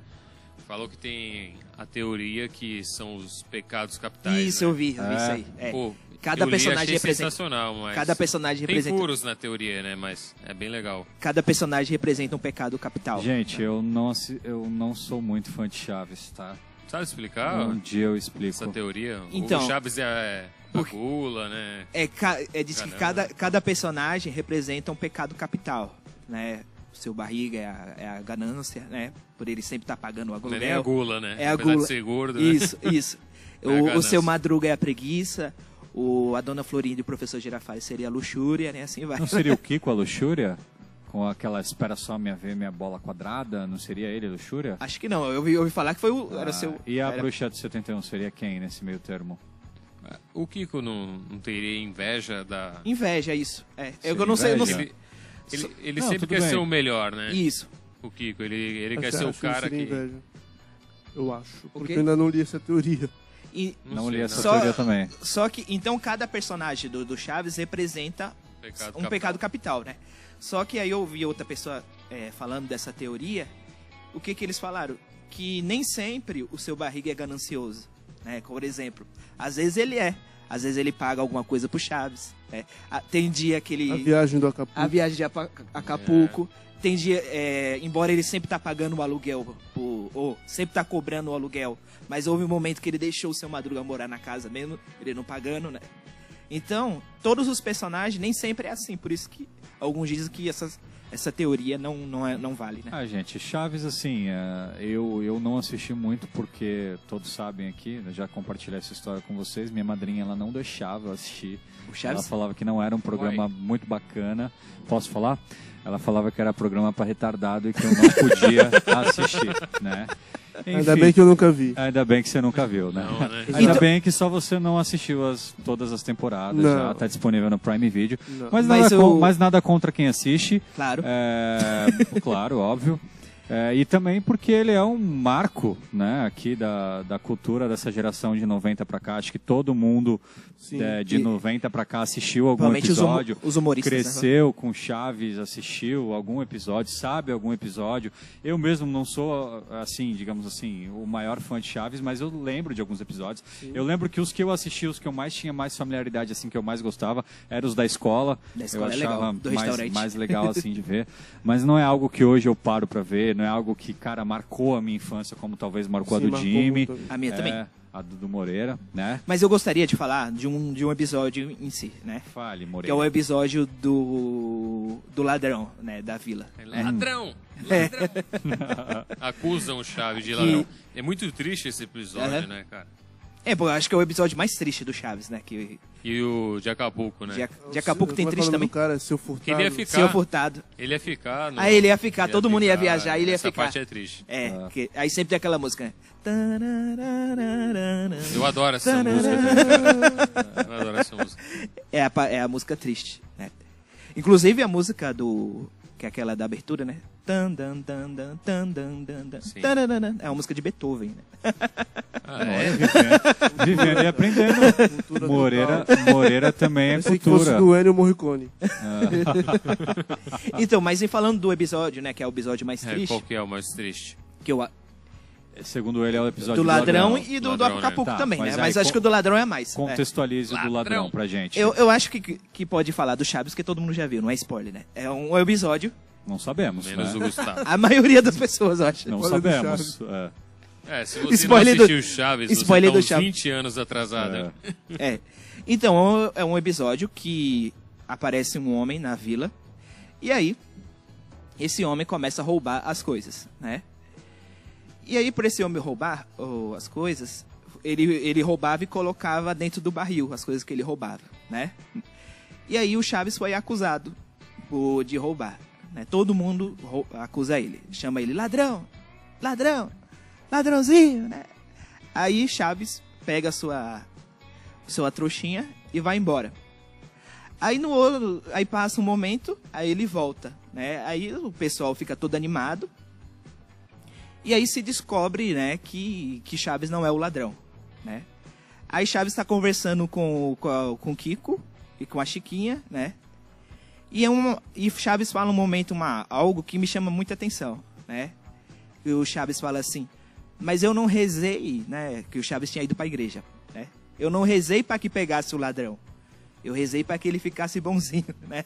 Falou que tem a teoria que são os pecados capitais. Isso, né? eu vi, eu vi É. isso aí. É. Pô, Cada eu li, personagem achei representa- sensacional, mas cada personagem tem representa- furos na teoria, né? Mas é bem legal. Cada personagem representa um pecado capital. Gente, eu não, eu não sou muito fã de Chaves, tá? Sabe explicar Um dia eu explico. essa teoria? Então- o Chaves é a Por- gula, né? É, é diz que Caramba. cada, cada personagem representa um pecado capital, né? O seu barriga é a, é a ganância, né? Por ele sempre estar pagando o Não é nem a aluguel. gula, né? É a Apesar gula. de ser gordo, né? Isso, isso. É a o, o seu Madruga é a preguiça, o, a Dona Florinda e o Professor Girafales seria a luxúria, né? Assim vai. Não seria o Kiko a luxúria? Com aquela espera só minha ver minha bola quadrada? Não seria ele a luxúria? Acho que não, eu ouvi, eu ouvi falar que foi o, era Ah, seu... e a era- bruxa de 71 seria quem nesse meio termo? O Kiko não, não teria inveja da... Inveja, isso. É, eu não sei, eu não. Ele, ele, ele Não, sempre quer bem. ser o melhor, né? Isso. O Kiko, ele, ele quer ser o cara que... inveja. Eu acho. Porque eu ainda não li essa teoria. E, Não, sei, li essa Só- teoria também. só que, então, cada personagem do, do Chaves representa Pecado um capital. pecado capital, né? Só que aí eu ouvi outra pessoa é, falando dessa teoria. O que que eles falaram? Que nem sempre o seu barriga é ganancioso, né? Por exemplo, às vezes ele é, às vezes ele paga alguma coisa pro Chaves. né? Tem dia que ele A viagem do Acapulco. a viagem de Acapulco. Tem dia, é, embora ele sempre tá pagando o aluguel, por- ou sempre tá cobrando o aluguel, mas houve um momento que ele deixou o seu Madruga morar na casa mesmo, ele não pagando, né? Então, todos os personagens nem sempre é assim, por isso que alguns dizem que essas, essa teoria não, não, é, não vale, né? Ah, gente, Chaves, assim, é, eu, eu não assisti muito porque todos sabem aqui, eu já compartilhei essa história com vocês, minha madrinha ela não deixava eu assistir. O Ela Chaves, falava que não era um programa muito bacana. Posso falar? Ela falava que era programa para retardado e que eu não podia assistir, né? Ainda Enfim, bem que eu nunca vi. Ainda bem que você nunca viu, né? Não, né? Ainda Então- bem que só você não assistiu as, todas as temporadas, Não. já tá disponível no Prime Video. Mas, Mas nada, eu- con- mas nada contra quem assiste. claro. É, claro, óbvio. É, e também porque ele é um marco né, aqui da, da cultura dessa geração de 90 pra cá. Acho que todo mundo Sim. é, de E- 90 pra cá assistiu algum Provavelmente os, episódio. os humoristas. né? Cresceu com Chaves, assistiu algum episódio, sabe algum episódio. Eu mesmo não sou, assim, digamos assim, o maior fã de Chaves, mas eu lembro de alguns episódios. Eu lembro que os que eu assisti, os que eu mais tinha mais familiaridade, assim, que eu mais gostava, eram os da escola. Da escola é eu achava legal, do mais, mais legal, assim, de ver. Mas não é algo que hoje eu paro pra ver, não é algo que, cara, marcou a minha infância, como talvez marcou Sim, a do marcou Jimmy. muito. A minha também. É, a do, do Moreira, né? Mas eu gostaria de falar de um, de um episódio em si, né? Fale, Que é Moreira. o episódio do, do ladrão, né? Da vila. É Ladrão! Ladrão! Acusam o Chaves de ladrão. É muito triste esse episódio, Aham. né, cara? É, pô, eu acho que é o episódio mais triste do Chaves, né? Que E o de Acapulco, né? de, Ac- de Acapulco tem triste também. cara, seu furtado. Que ele ia ficar. Senhor Furtado. Ele ia ficar. no- Aí ele ia ficar, todo mundo ia viajar, ele ia Essa ficar. parte é triste. É, que- aí sempre tem aquela música, né? Eu adoro essa música. Eu adoro essa música. É a, é a música triste, né? Inclusive a música do. Que é aquela da abertura, né? Tan, dan, dan, dan, tan, dan, dan, dan, tararana. É uma música de Beethoven, né? Ah, é? Vivendo, vivendo e aprendendo. Cultura Moreira. Moreira também é Pensei que fosse cultura. do Ennio Morricone. Então, mas em falando do episódio, né, que é o episódio mais É, triste, qual que é o mais triste? que eu, Segundo ele, é o episódio do ladrão, e do, do Ladrão, né? Acapulco Tá, também, mas né? aí Mas acho con- que o do ladrão é mais. é. Contextualize o do ladrão Ladrão. pra gente. Eu, eu acho que, que pode falar do Chaves, que todo mundo já viu, não é spoiler, né? É um episódio, Não sabemos, Menos né? o Gustavo. a maioria das pessoas, eu acho. Não do sabemos. É. É, se você Spoiler não do- assistiu Chaves, spoiler você do tá uns Chaves. 20 anos atrasado. É. É. Então, é um episódio que aparece um homem na vila. E aí, esse homem começa a roubar as coisas, né? E aí, por esse homem roubar as coisas, ele, ele roubava e colocava dentro do barril as coisas que ele roubava, né? E aí o Chaves foi acusado de roubar. Né? Todo mundo acusa ele. Chama ele ladrão, ladrão, ladrãozinho, né? Aí Chaves pega sua, sua trouxinha e vai embora. Aí no aí passa um momento, aí ele volta, né? Aí o pessoal fica todo animado. E aí se descobre, né, que, que Chaves não é o ladrão, né? Aí Chaves está conversando com, com, Kiko e com a Chiquinha, né? E, é um, e Chaves fala um momento uma, algo que me chama muita atenção, né? E o Chaves fala assim, mas eu não rezei, né? Que o Chaves tinha ido para a igreja, né? Eu não rezei para que pegasse o ladrão. Eu rezei para que ele ficasse bonzinho, né?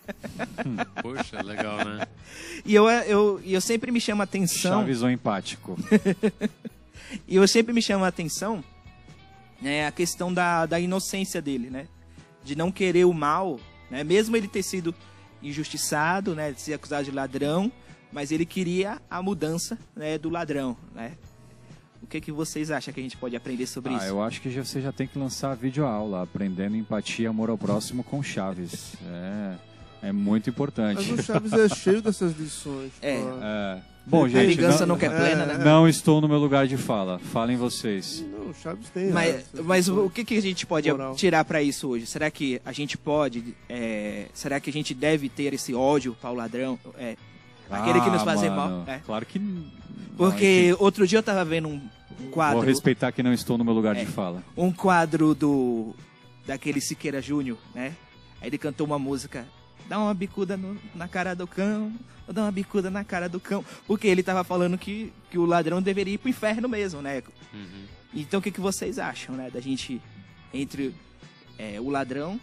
Poxa, legal, né? E eu, eu, e eu sempre me chama a atenção... Chaves ou empático. E eu sempre me chama a atenção né, a questão da, da inocência dele, né? De não querer o mal, né? Mesmo ele ter sido injustiçado, né? De ser acusado de ladrão, mas ele queria a mudança né, do ladrão, né? O que, que vocês acham que a gente pode aprender sobre Ah, isso? eu acho que já- você já tem que lançar a videoaula, aprendendo empatia e amor ao próximo com Chaves. É, é muito importante. Mas o Chaves é cheio dessas lições. É. É. Bom, a gente, vingança não, nunca é plena, né? não estou no meu lugar de fala. Falem vocês. Não, o Chaves tem. Mas, essas mas o que, que a gente pode Moral. tirar pra isso hoje? Será que a gente pode? é, será que a gente deve ter esse ódio para o ladrão? É, aquele que nos Ah, faz mal? É. Claro que. não, Porque outro dia eu tava vendo um quadro, Vou respeitar que não estou no meu lugar É. de fala. um quadro do daquele Siqueira Júnior, né? Aí ele cantou uma música, dá uma bicuda no- na cara do cão, dá uma bicuda na cara do cão, porque ele tava falando que, que o ladrão deveria ir pro inferno mesmo, né? Uhum. Então o que, que vocês acham, né? Da gente entre é, o ladrão,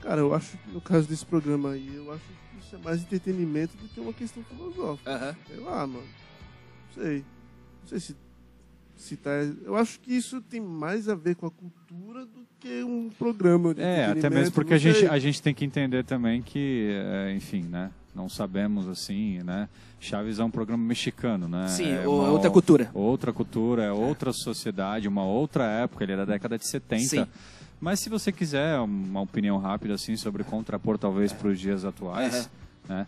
Cara, eu acho que no caso desse programa aí, eu acho que isso é mais entretenimento do que uma questão filosófica. Sei lá, mano. Não sei. Não sei se, tá. Eu acho que isso tem mais a ver com a cultura do que um programa de É, até mesmo porque a gente, a gente tem que entender também que, é, enfim, né? Não sabemos assim, né? Chaves é um programa mexicano, né? sim, é ou uma outra cultura. Outra cultura, é outra sociedade, uma outra época, ele é da década de 70. Sim. Mas se você quiser uma opinião rápida assim sobre contrapor talvez para os dias atuais, né?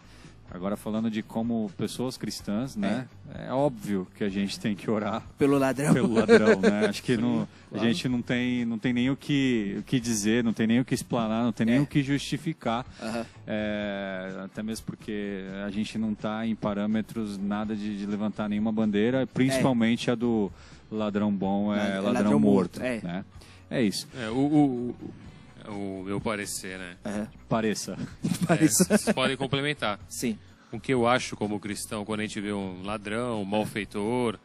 Agora falando de como pessoas cristãs, né? É. óbvio que a gente tem que orar Pelo ladrão. pelo ladrão, né? Acho que não, a gente não tem, não tem nem o que, o que dizer, não tem nem o que explanar, não tem nem É. o que justificar. Aham. É, até mesmo porque a gente não está em parâmetros nada de, de levantar nenhuma bandeira, principalmente a do ladrão bom é, É, ladrão, ladrão morto. morto, é. Né? é isso. É, o, o, o, meu parecer, né? Aham. Pareça. É, vocês podem complementar. Sim. O que eu acho como cristão, quando a gente vê um ladrão, um malfeitor,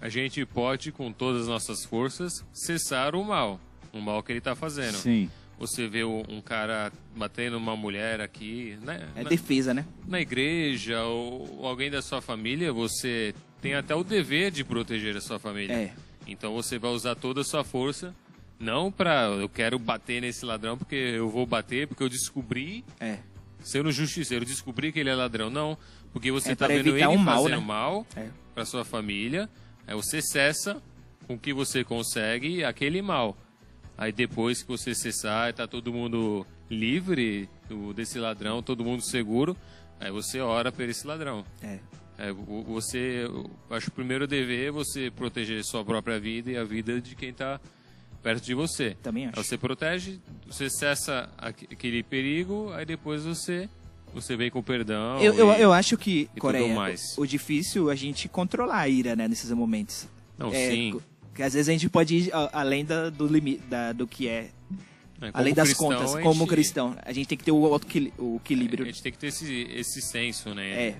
a gente pode, com todas as nossas forças, cessar o mal. O mal que ele está fazendo. Sim. Você vê um cara batendo uma mulher aqui, né? É na, defesa, né? na igreja ou, ou alguém da sua família, você tem até o dever de proteger a sua família. É. Então você vai usar toda a sua força, não para eu quero bater nesse ladrão porque eu vou bater porque eu descobri, É. sendo justiceiro, descobri que ele é ladrão, não, porque você É está para vendo ele um mal, fazendo né? mal É. para sua família, aí você cessa com o que você consegue aquele mal. Aí depois que você cessar, tá todo mundo livre do, desse ladrão, todo mundo seguro, aí você ora por esse ladrão. É. É, você, acho que o primeiro dever é você proteger sua própria vida e a vida de quem está perto de você. Também Aí acho. você protege, você cessa aque- aquele perigo, aí depois você você vem com perdão. Eu, eu, e- eu acho que, Coreia, mais. o difícil é a gente controlar a ira, né, nesses momentos. Não, É, sim. Que às vezes a gente pode ir a- além da, do limite, da, do que é, É, como além das cristão, contas, a como gente- cristão. A gente tem que ter o, o A equilíbrio. gente tem que ter esse, esse senso, né? É,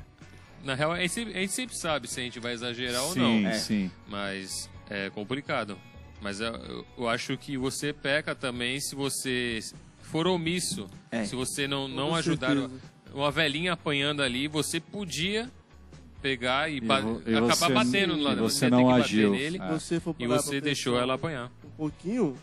Na real, a gente, sempre- a gente sempre sabe se a gente vai exagerar ou sim, não. É. sim. Mas é complicado. Mas eu, eu- acho que você peca também se você for omisso. É. Se você não, não Com ajudar certeza. uma velhinha apanhando ali, você podia pegar e, E ba- e acabar você- batendo e lá. você ia ter não que bater agiu. nele, Ah. Se você e você deixou ela apanhar. Um pouquinho,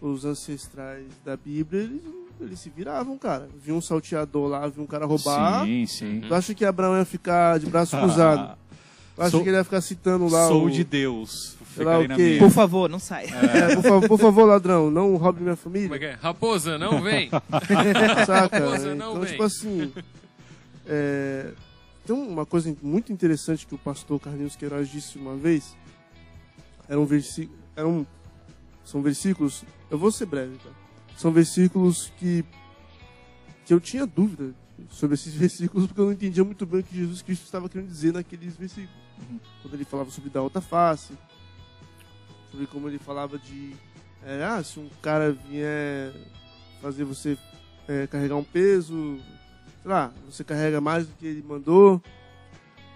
os ancestrais da Bíblia, eles, eles se viravam, cara. Viu um salteador lá, viu um cara roubar. Sim, sim. Tu acha que Abraão ia ficar de braço cruzado? Tu acha Sou- que ele ia ficar citando lá Sou o... de Deus. Sei lá Ficarei o na quê. minha. por favor, não sai. É, por, favor, por favor, ladrão, não roube minha Como é família. que é? Raposa, não vem! Saca? Raposa, não então, vem. tipo assim. é, Tem uma coisa muito interessante que o pastor Carlinhos Queiroz disse uma vez. Era um versículo. Era um, são versículos. Eu vou ser breve, tá? São versículos que. que eu tinha dúvida sobre esses versículos porque eu não entendia muito bem o que Jesus Cristo estava querendo dizer naqueles versículos. Quando ele falava sobre dar outra face, sobre como ele falava de. é, ah, se um cara vier fazer você é, carregar um peso, sei lá, você carrega mais do que ele mandou.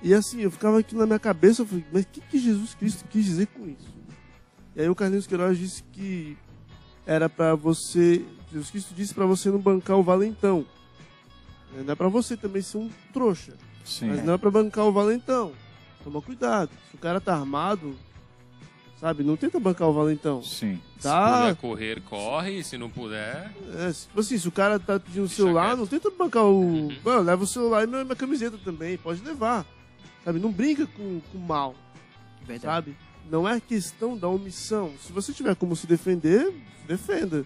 E assim, eu ficava aqui na minha cabeça, eu falei, mas o que, que Jesus Cristo quis dizer com isso? E aí o Carlinhos Queiroz disse que era pra você, Jesus Cristo disse pra você não bancar o valentão. É, Não é pra você também ser um trouxa, Sim. mas não é pra bancar o valentão. Toma cuidado, se o cara tá armado, sabe, não tenta bancar o valentão. Sim. Se Tá, puder correr, corre. Se não puder, É, tipo assim, se o cara tá pedindo o celular, quieto. não tenta bancar o. Uhum. Mano, leva o celular e minha, minha camiseta também, pode levar. Sabe? Não brinca com o mal, Verdade. sabe? Não é questão da omissão. Se você tiver como se defender, se defenda.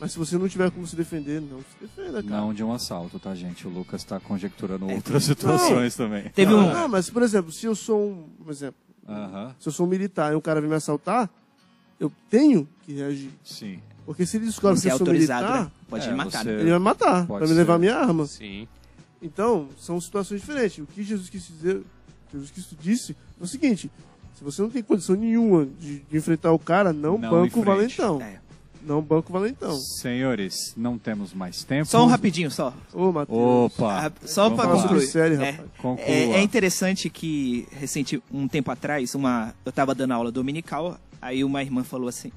Mas se você não tiver como se defender, não se defenda, cara. Não de um assalto, tá, gente? O Lucas tá conjecturando É. outras situações também. Teve não, um. não, mas por exemplo, se eu sou um. Por exemplo, Aham. se eu sou um militar e um cara vem me assaltar, eu tenho que reagir. Sim. Porque se ele descobre que eu sou autorizado, militar, né? Pode É, me matar. você- né? ele vai me matar Pode pra me ser. levar minha arma. sim. Então, são situações diferentes. O que Jesus quis dizer, Jesus Cristo disse é o seguinte: se você não tem condição nenhuma de, de enfrentar o cara, não, Não banca o valentão. É. Não banca o valentão. Senhores, não temos mais tempo. Só um rapidinho, só. Ô, Matheus. Opa! Ah, Só Vamos para concluir. série, É. É, é interessante que, recente, um tempo atrás, uma, eu estava dando aula dominical, aí uma irmã falou assim,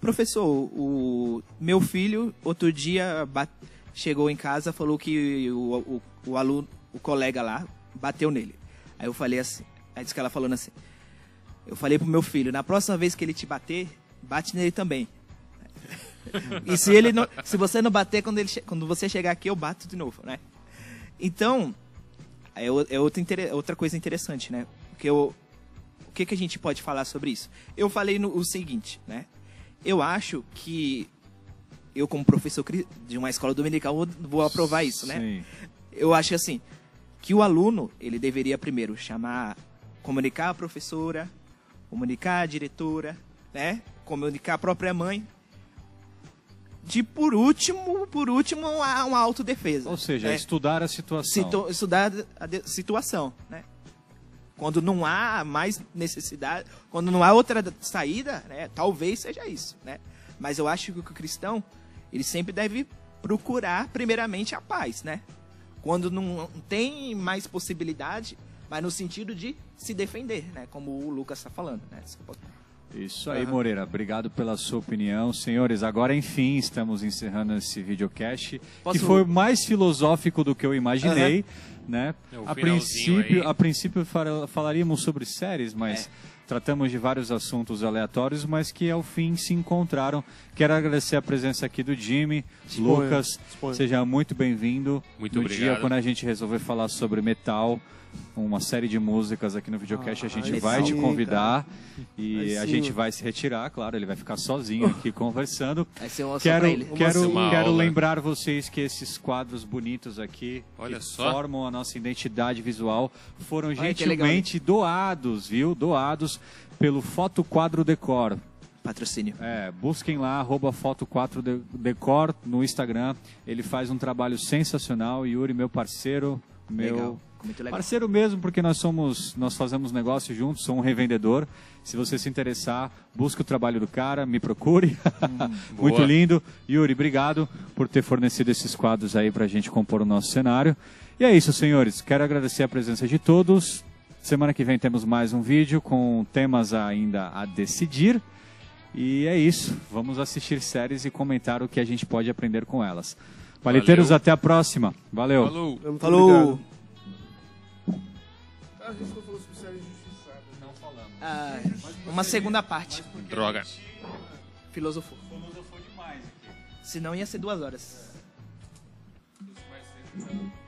professor, o meu filho, outro dia, ba- chegou em casa, falou que o, o, o aluno, o colega lá, bateu nele. Aí eu falei assim, aí disse que ela falando assim, eu falei pro meu filho, na próxima vez que ele te bater, bate nele também. E se ele não, se você não bater quando, ele, quando você chegar aqui, eu bato de novo, né? Então, é, é outra, outra coisa interessante, né? Porque eu, o que, que a gente pode falar sobre isso? Eu falei no, o seguinte, né? Eu acho que eu, como professor de uma escola dominical, vou, vou aprovar isso, né? Sim. Eu acho assim, que o aluno, ele deveria primeiro chamar, comunicar a professora, comunicar a diretora, né? Comunicar a própria mãe. De por último, por último, uma, uma autodefesa. Ou seja, né? estudar a situação. Situ- estudar a de- situação, né? Quando não há mais necessidade, quando não há outra saída, né? Talvez seja isso, né? Mas eu acho que o cristão, ele sempre deve procurar primeiramente a paz, né? Quando não tem mais possibilidade, mas no sentido de se defender, né? Como o Lucas está falando, né? Isso aí, Moreira. Obrigado pela sua opinião. Senhores, agora enfim estamos encerrando esse videocast, Posso- que foi mais filosófico do que eu imaginei, né? É, a princípio, aí. a princípio fala- falaríamos sobre séries, mas É. tratamos de vários assuntos aleatórios, mas que ao fim se encontraram. Quero agradecer a presença aqui do Jimmy, Disponha, Lucas. disponha. Seja muito bem-vindo. Muito no obrigado. dia quando a gente resolver falar sobre metal, uma série de músicas aqui no videocast, a Ah, gente aí vai te sim, convidar e Aí a sim, gente vai se retirar, claro, ele vai ficar sozinho aqui conversando. Vai ser uma Quero, pra ele. quero, Uma quero aula. lembrar vocês que esses quadros bonitos aqui, Olha que só. formam a nossa identidade visual, foram Olha gentilmente doados, viu? Doados pelo Fotoquadro Decor. patrocínio. É, busquem lá, arroba foto4decor no Instagram. Ele faz um trabalho sensacional. Yuri, meu parceiro, meu Legal. Muito legal. parceiro mesmo, porque nós somos, nós fazemos negócio juntos, sou um revendedor. Se você se interessar, busque o trabalho do cara, me procure. Muito Boa. lindo. Yuri, obrigado por ter fornecido esses quadros aí pra gente compor o nosso cenário. E é isso, senhores. Quero agradecer a presença de todos. Semana que vem temos mais um vídeo com temas ainda a decidir. E é isso. Vamos assistir séries e comentar o que a gente pode aprender com elas. Paliteiros, Valeu. até a próxima. Valeu. Falou! Muito Falou! A gente não falou sobre série injustiçada. Não falamos. Ah, uma segunda parte. Droga. Filosofou. Senão ia ser duas horas. Vai ser